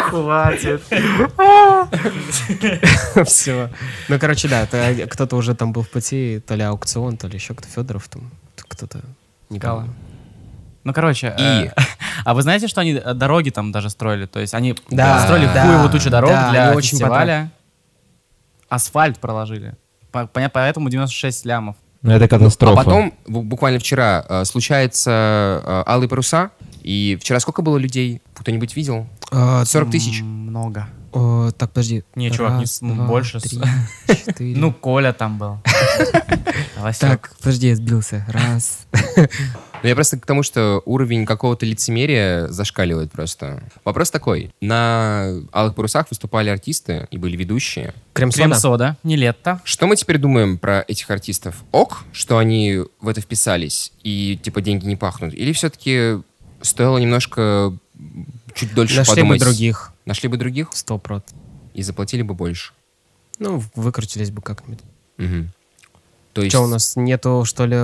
Хватит. Все. Ну, короче, да, то- кто-то уже там был в пути, то ли аукцион, то ли еще кто Федоров там, кто-то не помню. Ну, короче, И- э, а вы знаете, что они э, дороги там даже строили? То есть они Да, строили да, хуевую тучу дорог да, для они очень фестиваля. Асфальт проложили. По- Поэтому 96 лямов. Ну, это А катастрофа. потом, бу- буквально вчера, э, случается э, «Алые паруса», и вчера сколько было людей? Кто-нибудь видел? А, 40 тысяч. М, Много. О, Так, подожди. Не, чувак, не Раз, с- ну, два, больше три, четыре. Ну, Коля там был. Так, подожди, я сбился. Раз. Ну, я просто к тому, что уровень какого-то лицемерия зашкаливает просто. Вопрос такой. На «Алых парусах» выступали артисты и были ведущие. Крем-сода. Крем-сода, не лето. Что мы теперь думаем про этих артистов? Ок, что они в это вписались и, типа, деньги не пахнут? Или все-таки стоило немножко чуть дольше Нашли бы подумать? других. Нашли бы других Сто прот. и заплатили бы больше. Ну, выкрутились бы как-нибудь. Мгм. То есть... Что, у нас нету, что ли,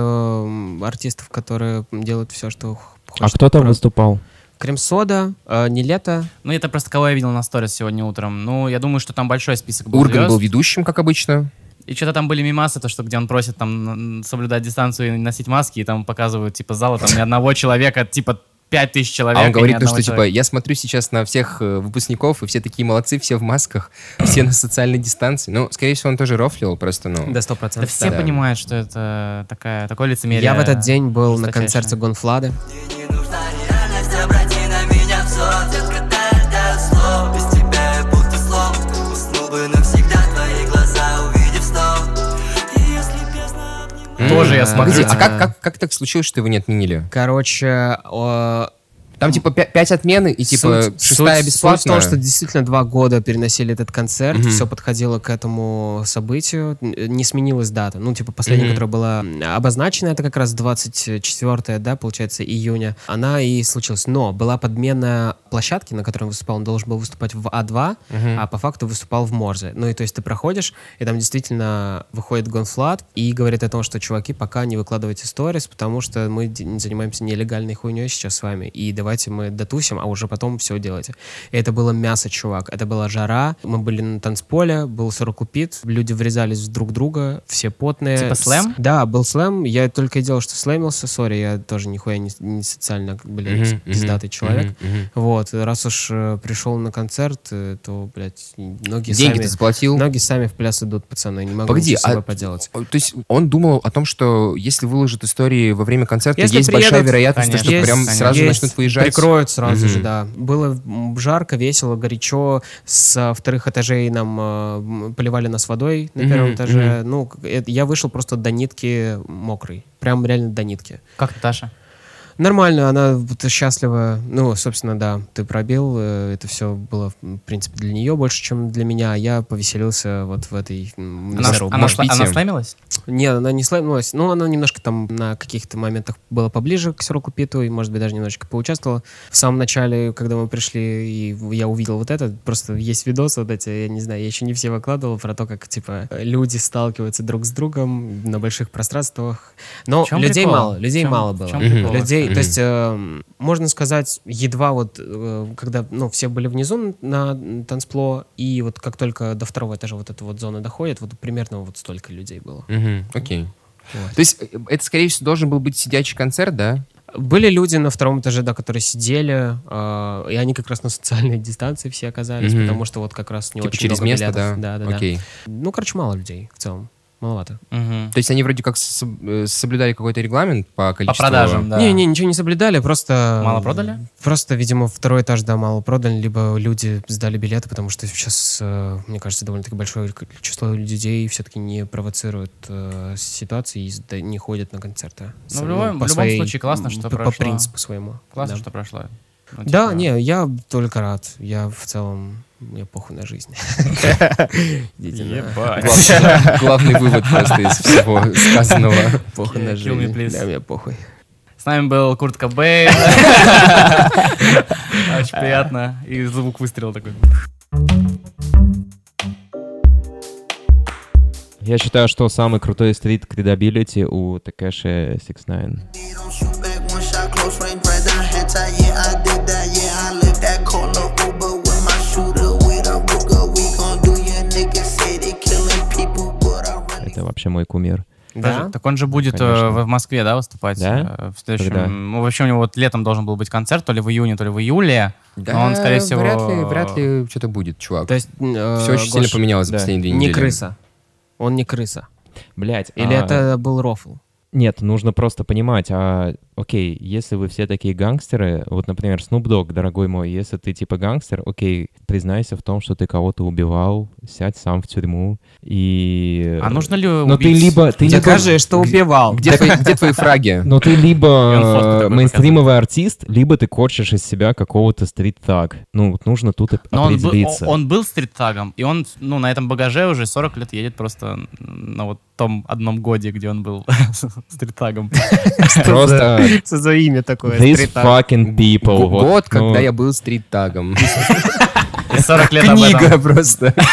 артистов, которые делают все, что А хочет? кто там Про- выступал? Крем-сода, э, не лето. Ну, это просто кого я видел на сторис сегодня утром. Ну, я думаю, что там большой список был Урган звезд. был ведущим, как обычно. И что-то там были мимасы, то, что где он просит там соблюдать дистанцию и носить маски, и там показывают, типа, зала там ни одного человека, типа, пять тысяч человек. А он говорит, то, что типа, человека. я смотрю сейчас на всех э, выпускников, и все такие молодцы, все в масках, все на социальной дистанции. Ну, скорее всего, он тоже рофлил, просто, ну... До сто Да процентов. все да. понимают, что это такая, такое лицемерие. Я в этот день был на концерте Гонфлады. Мне не нужна реальность, обрати Тоже я смотрю. А как, как, как так случилось, что его не отменили? Короче, Там, типа, пя- пять отмены и, типа, суть- шестая бесплатная? Суть в том, что действительно два года переносили этот концерт, Мгм. все подходило к этому событию, не сменилась дата. Ну, типа, последняя, Мгм. которая была обозначена, это как раз 24 да, получается, июня. Она и случилась. Но была подмена площадки, на которой он выступал. Он должен был выступать в А2, Мгм. а по факту выступал в Морзе. Ну, и то есть ты проходишь, и там действительно выходит Gone.Fludd и говорит о том, что, чуваки, пока не выкладывайте сторис, потому что мы занимаемся нелегальной хуйней сейчас с вами, и давайте мы дотусим, а уже потом все делайте. И это было мясо, чувак. Это была жара. Мы были на танцполе, был circle pit, люди врезались друг в друга, все потные. Типа С- слэм? Да, был слэм. Я только и делал, что слэмился, sorry, я тоже нихуя не, не социально, блин, Мгм, пиздатый мгм, человек. мгм. Вот, раз уж э, пришел на концерт, э, то, блядь, ноги Деньги сами... ты заплатил? Ноги сами в пляс идут, пацаны, не могу Погоди, с собой а- поделать. То есть он думал о том, что если выложит истории во время концерта, Если есть большая приедут, вероятность, конечно, что Есть- прям конечно. сразу есть, начнут выезжать. Прикроют сразу Мгм. же, да. Было жарко, весело, горячо. С а, вторых этажей нам э, поливали нас водой на Мгм, первом этаже. Ну, к- это- я вышел просто до нитки мокрый. Прям реально до нитки. Как ты, Таша? Нормально, она счастлива. Ну, собственно, да, ты пробил. э, Это все было, в принципе, для нее больше, чем для меня. А я повеселился вот в этой Она, мясорубке. она, сла- она пите? сломилась? Нет, она не сломалась. Ну, она немножко там на каких-то моментах была поближе к Сироку Питу, и, может быть, даже немножечко поучаствовала. В самом начале, когда мы пришли, и я увидел вот это, просто есть видосы вот эти, я не знаю, я еще не все выкладывал, про то, как, типа, люди сталкиваются друг с другом на больших пространствах. Но людей прикол? мало, людей чем- мало было. Людей, Мгм. то есть, эм, можно сказать, едва вот, э, когда, ну, все были внизу на танцпло, и вот как только до второго этажа вот эта вот зона доходит, вот примерно вот столько людей было. Окей. Вот. То есть э, это, скорее всего, должен был быть сидячий концерт, да? Были люди на втором этаже, да, которые сидели, э, и они как раз на социальной дистанции все оказались, Мгм. потому что вот как раз не типа очень через много место, билетов. да? Да, да, да. Окей. Ну, короче, мало людей в целом. Маловато. Мгм. То есть они вроде как э, соблюдали какой-то регламент по По количеству... продажам, да. Не, не, ничего не соблюдали, просто... Мало продали? Просто, видимо, второй этаж, да, мало продали, либо люди сдали билеты, потому что сейчас, э, мне кажется, довольно-таки большое число людей все-таки не провоцируют э, ситуации и не ходят на концерты. Ну, в любом- по в любом случае, классно, что по, по прошло. принципу своему. Классно, да. что прошло. Ну, Да, типа, не, я только рад. Я в целом, мне похуй на жизнь. Идите на- Главный вывод просто из всего сказанного. Похуй на жизнь. Да, мне похуй. С нами был Курт Кобейн. Очень приятно. И звук выстрела такой. Я считаю, что самый крутой street credibility у Такеши 69. Это вообще мой кумир. Да? Так он же будет э, Конечно. в Москве, да, выступать? Да? э, В следующем... Когда? Ну, вообще у него вот летом должен был быть концерт, то ли в июне, то ли в июле. Но он, скорее всего... Вряд ли, вряд ли что-то будет, чувак. То есть... э, Все очень сильно Гош, поменялось за да. последние две Не недели. крыса. Он не крыса. Блять, Или это был рофл? Нет, нужно просто понимать, а, окей, если вы все такие гангстеры, вот, например, Snoop Dogg, дорогой мой, если ты типа гангстер, окей, признайся в том, что ты кого-то убивал, сядь сам в тюрьму, и... А нужно ли Но ты либо... Ты либо... Докажи, что убивал. Где твои, где твои фраги? Но ты либо такой мейнстримовый артист, либо ты корчишь из себя какого-то стрит-так. Ну, вот нужно тут Но он, был- определиться. он был стрит-тагом, и он ну, на этом багаже уже 40 лет едет просто на вот том одном годе, где он был стрит-тагом. Просто Что за имя такое? these fucking people. Год, ну, когда я был стрит-тагом. И 40 лет об Книга этом. просто.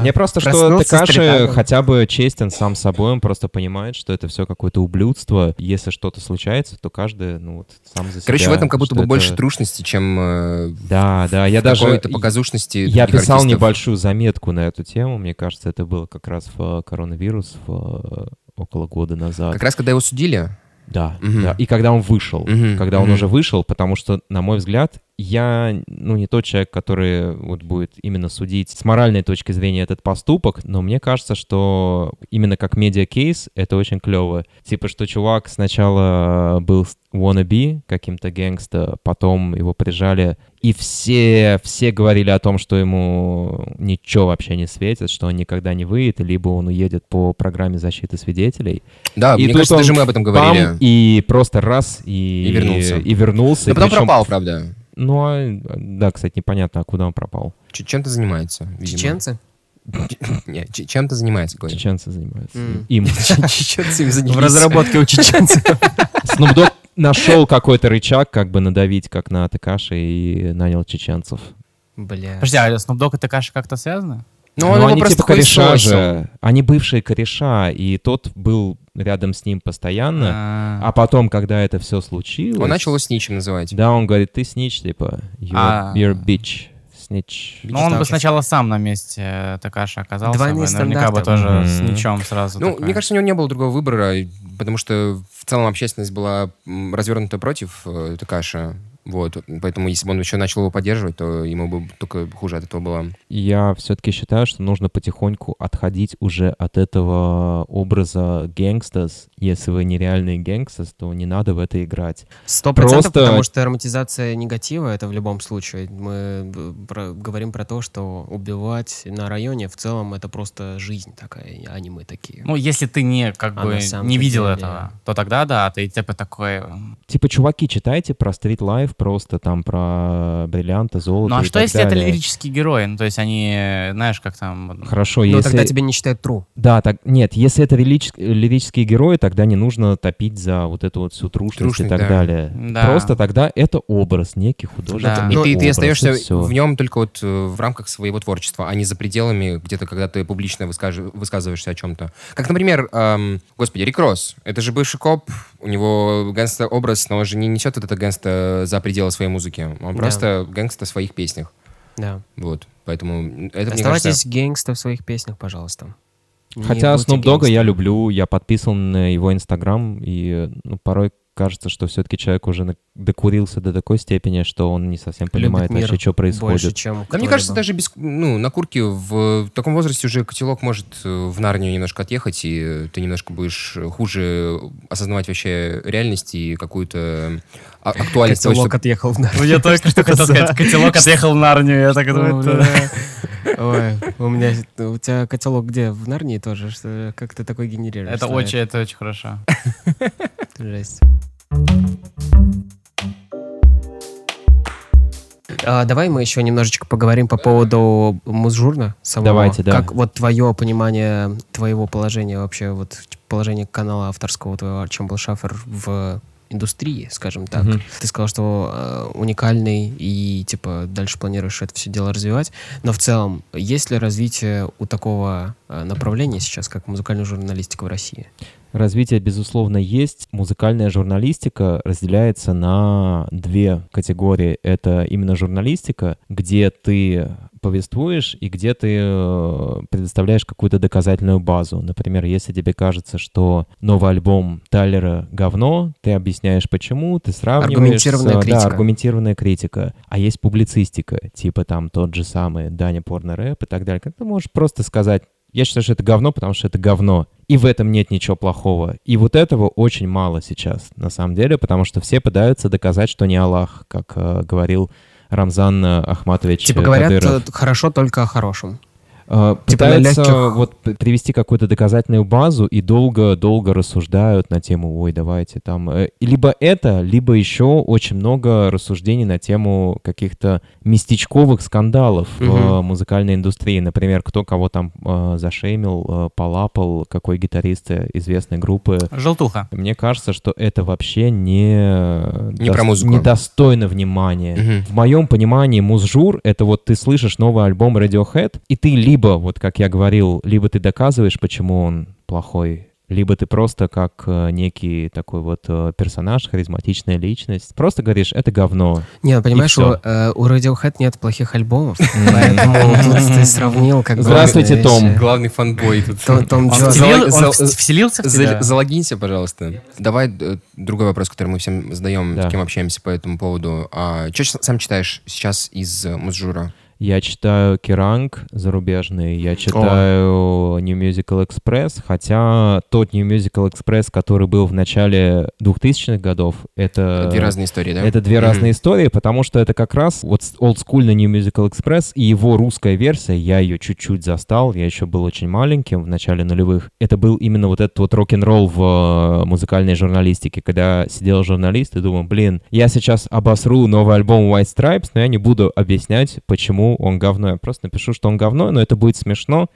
Мне просто, что Такаши хотя бы честен сам собой, он просто понимает, что это все какое-то ублюдство. Если что-то случается, то каждый, ну вот, сам за себя. Короче, в этом как будто бы больше это- трушности, чем э, Да, да, я даже... какой-то показушности Я писал артистов. небольшую заметку на эту тему, мне кажется, это было как раз в э, коронавирус в, э, около года назад. Как раз когда его судили, Да, Мгм. да. И когда он вышел, Мгм, когда он мгм. уже вышел, потому что, на мой взгляд, я, ну, не тот человек, который вот будет именно судить с моральной точки зрения этот поступок, но мне кажется, что именно как медиа-кейс это очень клево. Типа, что чувак сначала был wannabe каким-то гэнгста, потом его прижали, и все, все говорили о том, что ему ничего вообще не светит, что он никогда не выйдет, либо он уедет по программе защиты свидетелей. да, И мне кажется, он даже мы об этом говорили. и просто раз, и, И вернулся. И вернулся. Но и потом причем- пропал, правда. Ну, а, да, кстати, непонятно, а куда он пропал. Ч- Чем-то занимается, видимо. Чеченцы? Не, ч- чем-то занимается, говорю. Чеченцы занимаются. М. Им. Чеченцами В занимается. разработке у чеченцев. Dogg нашел какой-то рычаг, как бы надавить, как на Такаши, и нанял чеченцев. Бля. Подожди, а Dogg и Такаши как-то связаны? Ну, Ну, он его они просто типа кореша же. Они бывшие кореша, и тот был рядом с ним постоянно. А, А потом, когда это все случилось... Он начал его сничем называть. Да, он говорит, ты снич, типа, you're, А. you're a bitch, snitch. Ну, он бы сначала сам на месте э, Такаши оказался. Двойные бы, Наверняка бы тоже с ничем сразу. Ну, такое. мне кажется, у него не было другого выбора, потому что в целом общественность была развернута против э, Такаши. Вот, поэтому если бы он еще начал его поддерживать, то ему бы только хуже от этого было. Я все-таки считаю, что нужно потихоньку отходить уже от этого образа гэнгстас. Если вы нереальные гэнгстас, то не надо в это играть. Сто процентов, Просто- потому что романтизация негатива это в любом случае. Мы б- про- говорим про то, что убивать на районе в целом это просто жизнь такая, а не мы такие. Ну, если ты не, как А бы, не видел деле- этого, то тогда да, ты типа такой... Типа, чуваки, читайте про стрит лайф, просто там про бриллианты, золото Ну, а и что так если это далее. лирические герои? Ну, то есть они, знаешь, как там... Хорошо, Но если... Ну, тогда тебе не считают true. Да, так нет, если это лирич- лирические герои, тогда не нужно топить за вот эту вот всю трушность и Трушность, так да. далее. Да. Просто тогда это образ, некий художественный Да. И Ну, ты, ты образ, остаешься и в нем только вот э, в рамках своего творчества, а не за пределами где-то, когда ты публично выскаж- высказываешься о чем-то. Как, например, эм, господи, Рик Росс. Это же бывший коп, у него гангста образ, но он же не несет вот это гангста за пределы своей музыки. Он Да. просто гангста в своих песнях. Да. Вот. Поэтому это, мне Оставайтесь кажется... гангста в своих песнях, пожалуйста. Не Хотя Snoop Dogg я люблю, я подписан на его инстаграм, и ну, порой кажется, что все-таки человек уже докурился до такой степени, что он не совсем понимает мир вообще, что Больше, происходит. чем Да мне кажется, даже без, ну, на курке в таком возрасте уже котелок может э, в Нарнию немножко отъехать, и ты немножко будешь хуже осознавать вообще реальность и какую-то а- актуальность того, Котелок что- отъехал в Нарнию. Ну, я только что хотел сказать, котелок отъехал в Нарнию. Я так думаю, это- Ой, у меня... У тебя котелок где? В Нарнии тоже? Что, как ты такой генерируешь? это очень, это очень хорошо. Жесть. А, давай мы еще немножечко поговорим по поводу Музжурна самого. Давайте, да. Как вот твое понимание твоего положения вообще, вот положение канала авторского твоего Чамбл Шафер в индустрии, скажем так. Мгм. Ты сказал, что э, уникальный и типа дальше планируешь это все дело развивать. Но в целом, есть ли развитие у такого э, направления сейчас, как музыкальная журналистика в России? Развитие, безусловно, есть. Музыкальная журналистика разделяется на две категории. Это именно журналистика, где ты повествуешь и где ты э, предоставляешь какую-то доказательную базу. Например, если тебе кажется, что новый альбом Тайлера говно, ты объясняешь почему, ты сравниваешь... Аргументированная с- критика. Да, аргументированная критика. А есть публицистика, типа там тот же самый Даня Порно Рэп и так далее. Как ты можешь просто сказать, я считаю, что это говно, потому что это говно. И в этом нет ничего плохого. И вот этого очень мало сейчас, на самом деле, потому что все пытаются доказать, что не Аллах, как э, говорил Рамзан э, Ахматович Типа э, говорят, Кадыров. э, хорошо только о хорошем. Э, типа Пытаются легких- вот привести какую-то доказательную базу и долго-долго рассуждают на тему, ой, давайте там... э, Либо это, либо еще очень много рассуждений на тему каких-то местечковых скандалов в Мгм. э, музыкальной индустрии. Например, кто кого там э, зашеймил, э, полапал, какой гитарист э, известной группы. Желтуха. Мне кажется, что это вообще не, Не про музыку. недостойно внимания. Мгм. В моем понимании музжур — это вот ты слышишь новый альбом Radiohead, и ты либо, вот как я говорил, либо ты доказываешь, почему он плохой, либо ты просто как э, некий такой вот э, персонаж, харизматичная личность, просто говоришь, это говно. Не, ну, понимаешь, у, э, у Radiohead нет плохих альбомов, поэтому тут ты сравнил как Здравствуйте, Том. Главный фанбой тут. Том- в- вселился в За- тебя? Залогинься, пожалуйста. Давай другой вопрос, который мы всем задаем, Да. с кем общаемся по этому поводу. А, что сам читаешь сейчас из Музжура? Я читаю Керанг зарубежный, я читаю New Musical Express, хотя тот New Musical Express, который был в начале 2000-х годов, это... Две разные истории, да? Это две Мгм. разные истории, потому что это как раз вот олдскульный New Musical Express и его русская версия, я ее чуть-чуть застал, я еще был очень маленьким в начале нулевых. Это был именно вот этот вот рок-н-ролл в э, музыкальной журналистике, когда сидел журналист и думал, блин, я сейчас обосру новый альбом White Stripes, но я не буду объяснять, почему он говно. Я просто напишу, что он говно, но это будет смешно.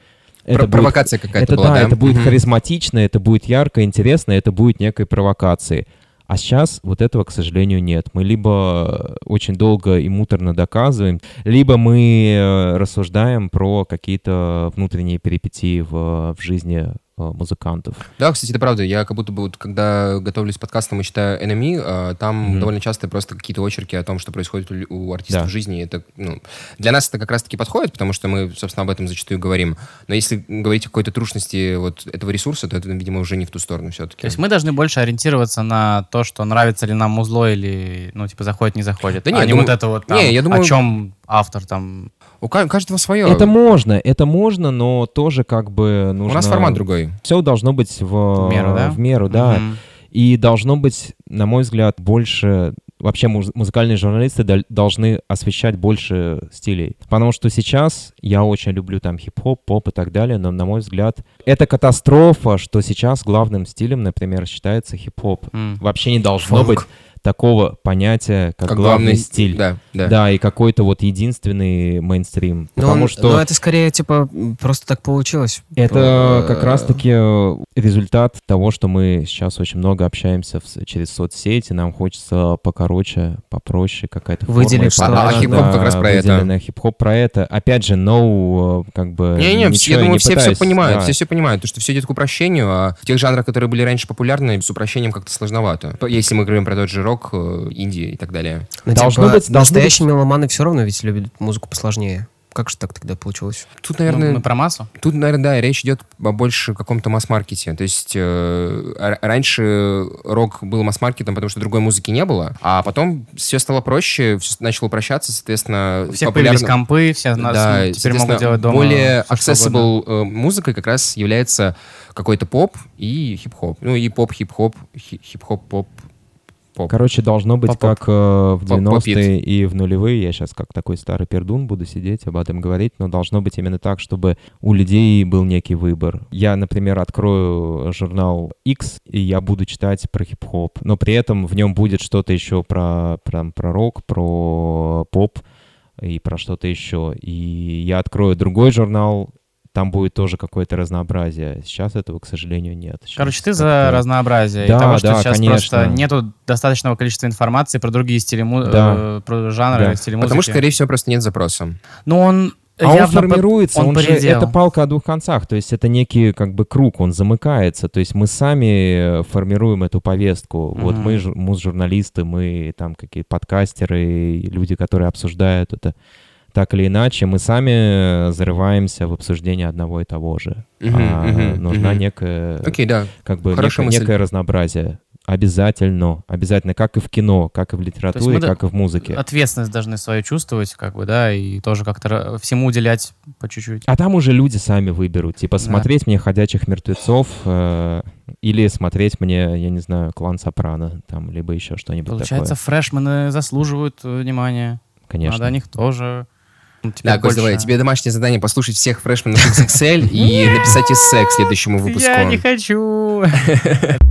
Про- Это будет провокация какая-то это была, да, да? это будет Мгм. харизматично, это будет ярко, интересно, это будет некой провокацией. А сейчас вот этого, к сожалению, нет. Мы либо очень долго и муторно доказываем, либо мы э, рассуждаем про какие-то внутренние перипетии в, в жизни э, музыкантов. Да, кстати, это правда. Я как будто бы, вот, когда готовлюсь к подкастам и читаю NME, а, там Мгм. довольно часто просто какие-то очерки о том, что происходит у, артистов Да. в жизни. Это, ну, для нас это как раз-таки подходит, потому что мы, собственно, об этом зачастую говорим. Но если говорить о какой-то трушности вот этого ресурса, то это, видимо, уже не в ту сторону все-таки. То есть мы должны больше ориентироваться на то, что нравится ли нам музло или, ну, типа, заходит, не заходит. Да не, а не думаю- вот это вот там, не, я думаю- о чем автор там... У ка- каждого свое. Это можно, это можно, но тоже как бы нужно... У нас формат другой. Все должно быть в, В меру, да? В меру, да. Мгм. И должно быть, на мой взгляд, больше... Вообще муз- музыкальные журналисты дол- должны освещать больше стилей. Потому что сейчас я очень люблю там хип-хоп, поп и так далее, но, на мой взгляд, это катастрофа, что сейчас главным стилем, например, считается хип-хоп. М. Вообще не должно Фолк. быть такого понятия, как, главный, стиль. Да, да. Да, и какой-то вот единственный мейнстрим. Ну, Потому он- что... ну, это скорее, типа, просто так получилось. Это Э, как раз-таки э, результат того, что мы сейчас очень много общаемся в через соцсети, нам хочется покороче, попроще, какая-то форма. Выделить что-то. понятно, А хип-хоп как раз про это. выделенная. Хип-хоп про это. Опять же, но, э, как бы... Не-не, все- ничего я думаю, не все все пытаюсь, понимают, да. все все понимают, то, что все идет к упрощению, а в тех жанрах, которые были раньше популярны, с упрощением как-то сложновато. То- Если мы говорим про тот же рок, э, инди и так далее. Ну, Должно типа, быть- должно настоящие меломаны все равно ведь любят музыку посложнее. Как же так тогда получилось? Тут, Ну, наверное, мы про массу? Тут, наверное, да, речь идет о больше каком-то масс-маркете. То есть э, р- раньше рок был масс-маркетом, потому что другой музыки не было, а потом все стало проще, всё начало упрощаться, соответственно... У всех популярно- появились компы, все нас Да, ну, теперь могут делать дома более accessible э, музыкой как раз является какой-то поп и хип-хоп. Ну и поп, хип-хоп, хи- хип-хоп, поп, поп. Короче, должно быть Поп-поп. как э, в Поп- 90-е и в нулевые. Я сейчас как такой старый пердун буду сидеть об этом говорить, но должно быть именно так, чтобы у людей был некий выбор. Я, например, открою журнал X, и я буду читать про хип-хоп, но при этом в нем будет что-то еще про, про, про рок, про поп и про что-то еще. И я открою другой журнал, там будет тоже какое-то разнообразие. Сейчас этого, к сожалению, нет. Сейчас Короче, ты за разнообразие. Да, и того, что да, сейчас конечно. просто нету достаточного количества информации про другие стили му- Да. э, про жанры, Да. стили музыки. Потому что, скорее всего, просто нет запроса. Ну, он А он формируется, он, же, поредел. это палка о двух концах, то есть это некий как бы круг, он замыкается, то есть мы сами э, формируем эту повестку. Вот Мгм. мы, жур- муз-журналисты, мы там какие подкастеры, люди, которые обсуждают это так или иначе, мы сами зарываемся в обсуждение одного и того же. Мгм, А мгм, нужна мгм. некая, Окей, да. как бы некое, некое разнообразие. Обязательно, обязательно, как и в кино, как и в литературе, да- как и в музыке. Ответственность должны свою чувствовать, как бы, да, и тоже как-то всему уделять по чуть-чуть. А там уже люди сами выберут. Типа, Да. смотреть мне «Ходячих мертвецов» э, или смотреть мне, я не знаю, «Клан Сопрано», там, либо еще что-нибудь Получается, такое. фрешмены заслуживают э, внимания. Конечно. Надо о них тоже. Ну, Да, Кость, давай, больше. тебе домашнее задание послушать всех фрешменов XXL и написать эссе к следующему выпуску. Я не хочу.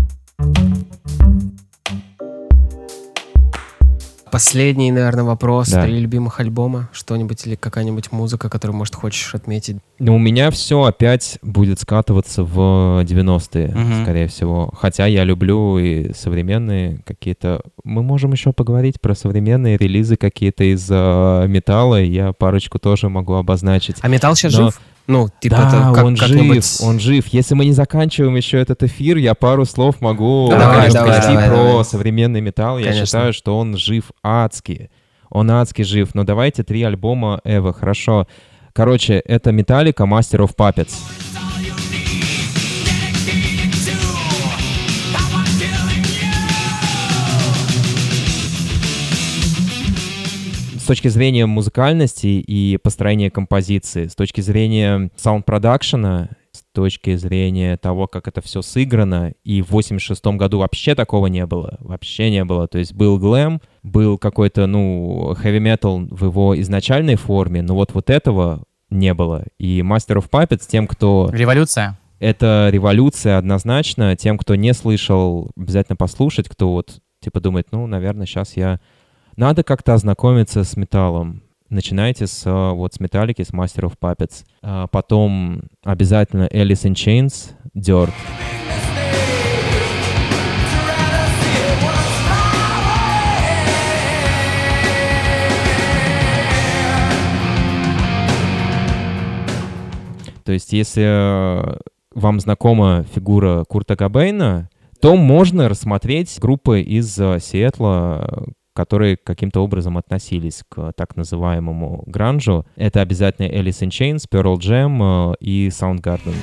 Последний, наверное, вопрос. Да. Три любимых альбома? Что-нибудь или какая-нибудь музыка, которую, может, хочешь отметить? Но у меня все опять будет скатываться в 90-е, Мгм. скорее всего. Хотя я люблю и современные какие-то... Мы можем еще поговорить про современные релизы какие-то из э, металла. Я парочку тоже могу обозначить. А металл сейчас Но- жив? Ну, типа, да, это как- он как-нибудь- жив, он жив. Если мы не заканчиваем еще этот эфир, я пару слов могу Давай, давай, сказать давай, про давай. современный металл. Я Конечно. считаю, что он жив адски. Он адски жив. Но давайте три альбома Эва, хорошо. Короче, это Металлика, Master of Puppets. С точки зрения музыкальности и построения композиции, с точки зрения саунд-продакшена, с точки зрения того, как это все сыграно, и в 86 году вообще такого не было, вообще не было. То есть был глэм, был какой-то, ну, heavy metal в его изначальной форме, но вот вот этого не было. И Master of Puppets тем, кто... Революция. Это революция однозначно. Тем, кто не слышал, обязательно послушать, кто вот типа думает, ну, наверное, сейчас я... Надо как-то ознакомиться с металлом. Начинайте с а, вот с Металлики, с Master of Puppets. А потом обязательно Alice in Chains, Dirt. То есть, если э, вам знакома фигура Курта Кобейна, то можно рассмотреть группы из э, Сиэтла, э, которые каким-то образом относились к так называемому гранжу. Это обязательно Alice in Chains, Pearl Jam э, и Soundgarden.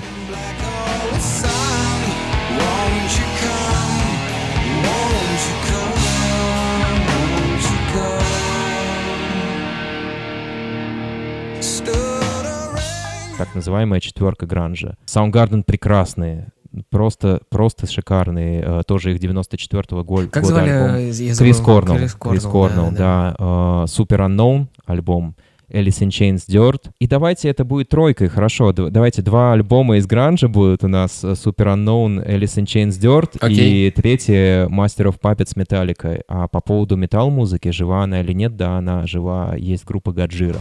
так называемая четверка гранжа. Soundgarden прекрасные, просто, просто шикарные. э, Тоже их 94-го го- Как года звали? альбом. э, Крис. Корнелл. Крис Крис Корнелл, Корнелл, да. э, Unknown альбом. Alice in Chains Dirt. И давайте это будет тройкой, хорошо. Давайте два альбома из гранжа будут у нас. Super Unknown, Alice in Chains Dirt. Окей. И третье Master of Puppets Metallica. А по поводу метал-музыки, жива она или нет, да, она жива. Есть группа Гаджира.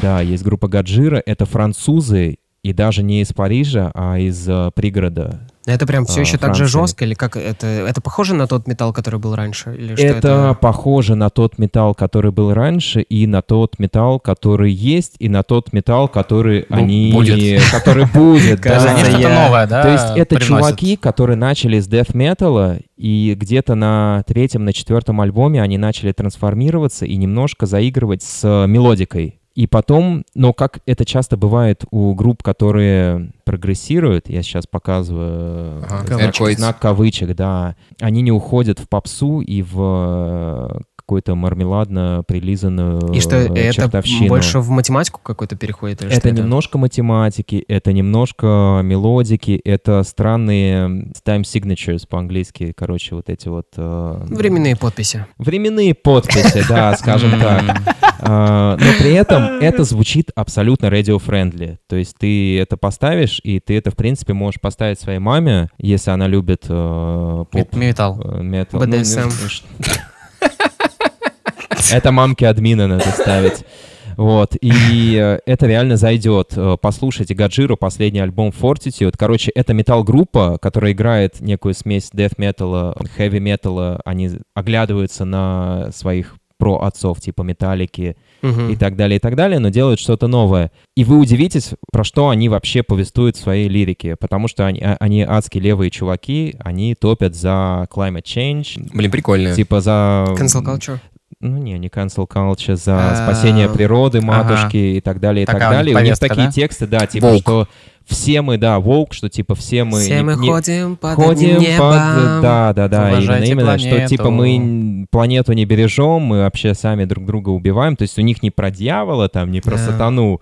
Да, есть группа Гаджира, это французы, и даже не из Парижа, а из э, пригорода. Это прям все а, еще так же Франции. жестко, или как это? Это похоже на тот металл, который был раньше? Или что это, похоже на тот металл, который был раньше, и на тот металл, который есть, и на тот металл, который Бу- они... будет. Который будет, То есть да. они что-то новое, да? То есть это чуваки, которые начали с death metal, и где-то на третьем, на четвертом альбоме они начали трансформироваться и немножко заигрывать с э, мелодикой. И потом, но как это часто бывает у групп, которые прогрессируют, я сейчас показываю Ага, э, знак, Airquotes. знак кавычек, да, они не уходят в попсу и в э, какую-то мармеладно прилизанную И что, э, это больше в математику какой-то переходит? Или Это что немножко математики, это немножко мелодики, это странные time signatures по-английски, короче, вот эти вот... Временные подписи. Временные подписи, да, скажем так. А, Но при этом это звучит абсолютно radio-friendly. То есть ты это поставишь, и ты это, в принципе, можешь поставить своей маме, если она любит э, поп, э, метал. Ну, BDSM. ну, ш- Это мамке админа надо ставить. Вот, и э, это реально зайдет. Э, Послушайте Гаджиру, последний альбом Fortitude. Короче, это метал-группа, которая играет некую смесь death металла, heavy металла. Они оглядываются на своих про отцов типа Металлики Мгм. и так далее, и так далее, но делают что-то новое. И вы удивитесь, про что они вообще повествуют в своей лирике, потому что они, а- они адски левые чуваки, они топят за climate change, Блин, прикольно. типа за... Cancel culture? Ну не, не cancel culture, за А, спасение природы, матушки и так далее, и так у них далее. У них такие да? тексты, да, типа, Woke. что все мы, да, волк, что типа все мы... Все не- мы не- ходим под Ходим одним под... небом. Да, да, да, именно, Уважайте именно, что планету. типа мы планету не бережем, мы вообще сами друг друга убиваем. То есть у них не про дьявола там, не про Да. сатану,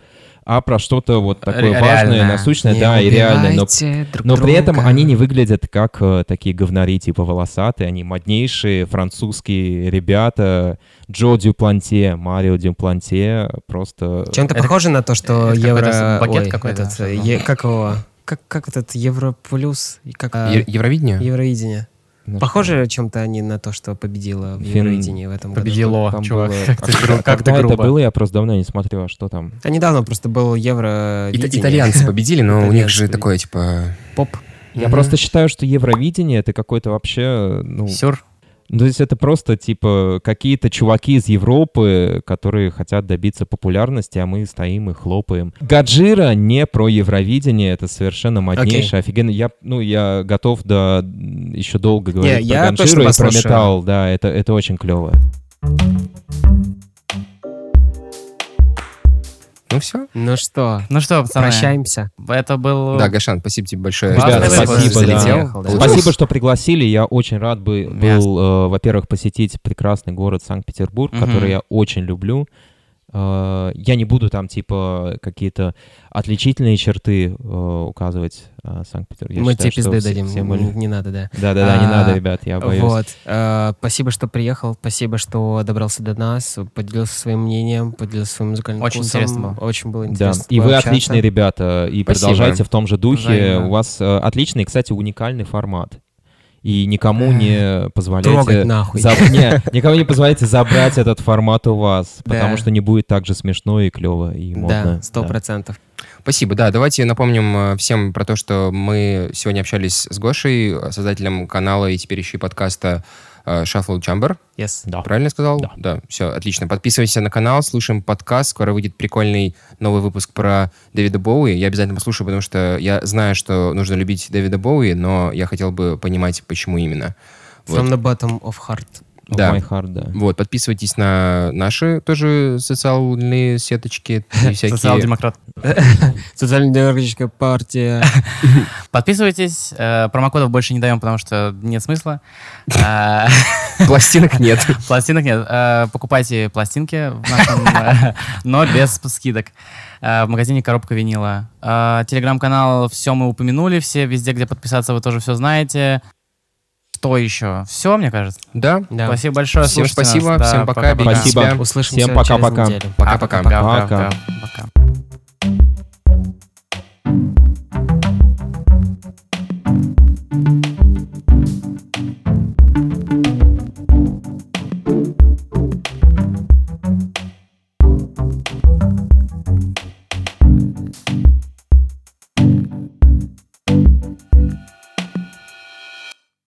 а про что-то вот такое Ре- важное, реальное. насущное, Не да, и реальное. Но друг но при этом друга. они не выглядят как э, такие говнари, типа волосатые. Они моднейшие французские ребята. Джо Дюпланте, Марио Дюпланте. Просто... Чем-то Это- похоже на то, что это евро... какой-то бакет ой, какой-то, этот, е- Как его? Как, как этот Европлюс? Как, Е- Евровидение? Евровидение. Ну, Похоже чем-то они на то, что победило в Евровидении в этом году. Победило, Там чувак. было- Как ты а гру- когда- как ты когда это грубо. было, я просто давно не смотрю, а что там? А недавно просто был Евро Ита- Итальянцы победили, но у них же такое, типа... Поп. Я просто считаю, что Евровидение это какой-то вообще, ну, Сюр. Ну, то есть это просто типа какие-то чуваки из Европы, которые хотят добиться популярности, а мы стоим и хлопаем. Гаджира не про Евровидение, это совершенно моднейшее, офигенно. Я, ну, я готов да еще долго говорить я про Гаджиру и про металл, да, это, это очень клево. Ну все. Ну что, Ну что, пацаны, прощаемся. это был... Да, Гашан, спасибо тебе большое. Ребята, выпуск. спасибо, да. Залетел, да. Спасибо, что пригласили. Я очень рад бы был, э, во-первых, посетить прекрасный город Санкт-Петербург, Мгм. который я очень люблю. Э, Я не буду там, типа, какие-то отличительные черты э, указывать э, Санкт-Петербург. Мы считаю, тебе пизды дадим. все мы- Не, не надо, да. Да-да-да, не А, надо, ребят, я боюсь. Вот. Спасибо, что приехал. Спасибо, что добрался до нас, поделился своим мнением, поделился своим музыкальным Очень вкусом. интересно было. Очень было Да, интересно. и вы отличные ребята, и Спасибо. продолжайте в том же духе. Взаимно. У вас отличный, кстати, уникальный формат. И никому не позволяйте... Трогать нахуй. заб- не, никому не позволяйте забрать этот формат у вас, Да. потому что не будет так же смешно и клево, и модно. Да, сто процентов. Спасибо, да. Давайте напомним э, всем про то, что мы сегодня общались с Гошей, э, создателем канала и теперь еще и подкаста Shuffle Chamber. Yes. Да. Правильно я сказал? Да. все, отлично. Подписывайтесь на канал, слушаем подкаст. Скоро выйдет прикольный новый выпуск про Дэвида Боуи. Я обязательно послушаю, потому что я знаю, что нужно любить Дэвида Боуи, но я хотел бы понимать, почему именно. Вот. From the bottom of heart. Да. my heart, да. Вот, подписывайтесь на наши тоже социальные сеточки всякие... Социал-демократ. Социально-демократическая партия. Подписывайтесь. э, Промокодов больше не даем, потому что нет смысла. А, Пластинок нет. Пластинок нет. Э, Покупайте пластинки в нашем, э, но без скидок. Э, В магазине коробка винила. Э, Телеграм-канал все мы упомянули, все везде, где подписаться, вы тоже все знаете. Что еще? Все, мне кажется. Да. Да. Спасибо большое. Всем нас. спасибо, Да, всем пока, пока-пока. берегите Спасибо. себя. Услышимся Всем пока-пока. Пока-пока. Пока. Пока. Пока.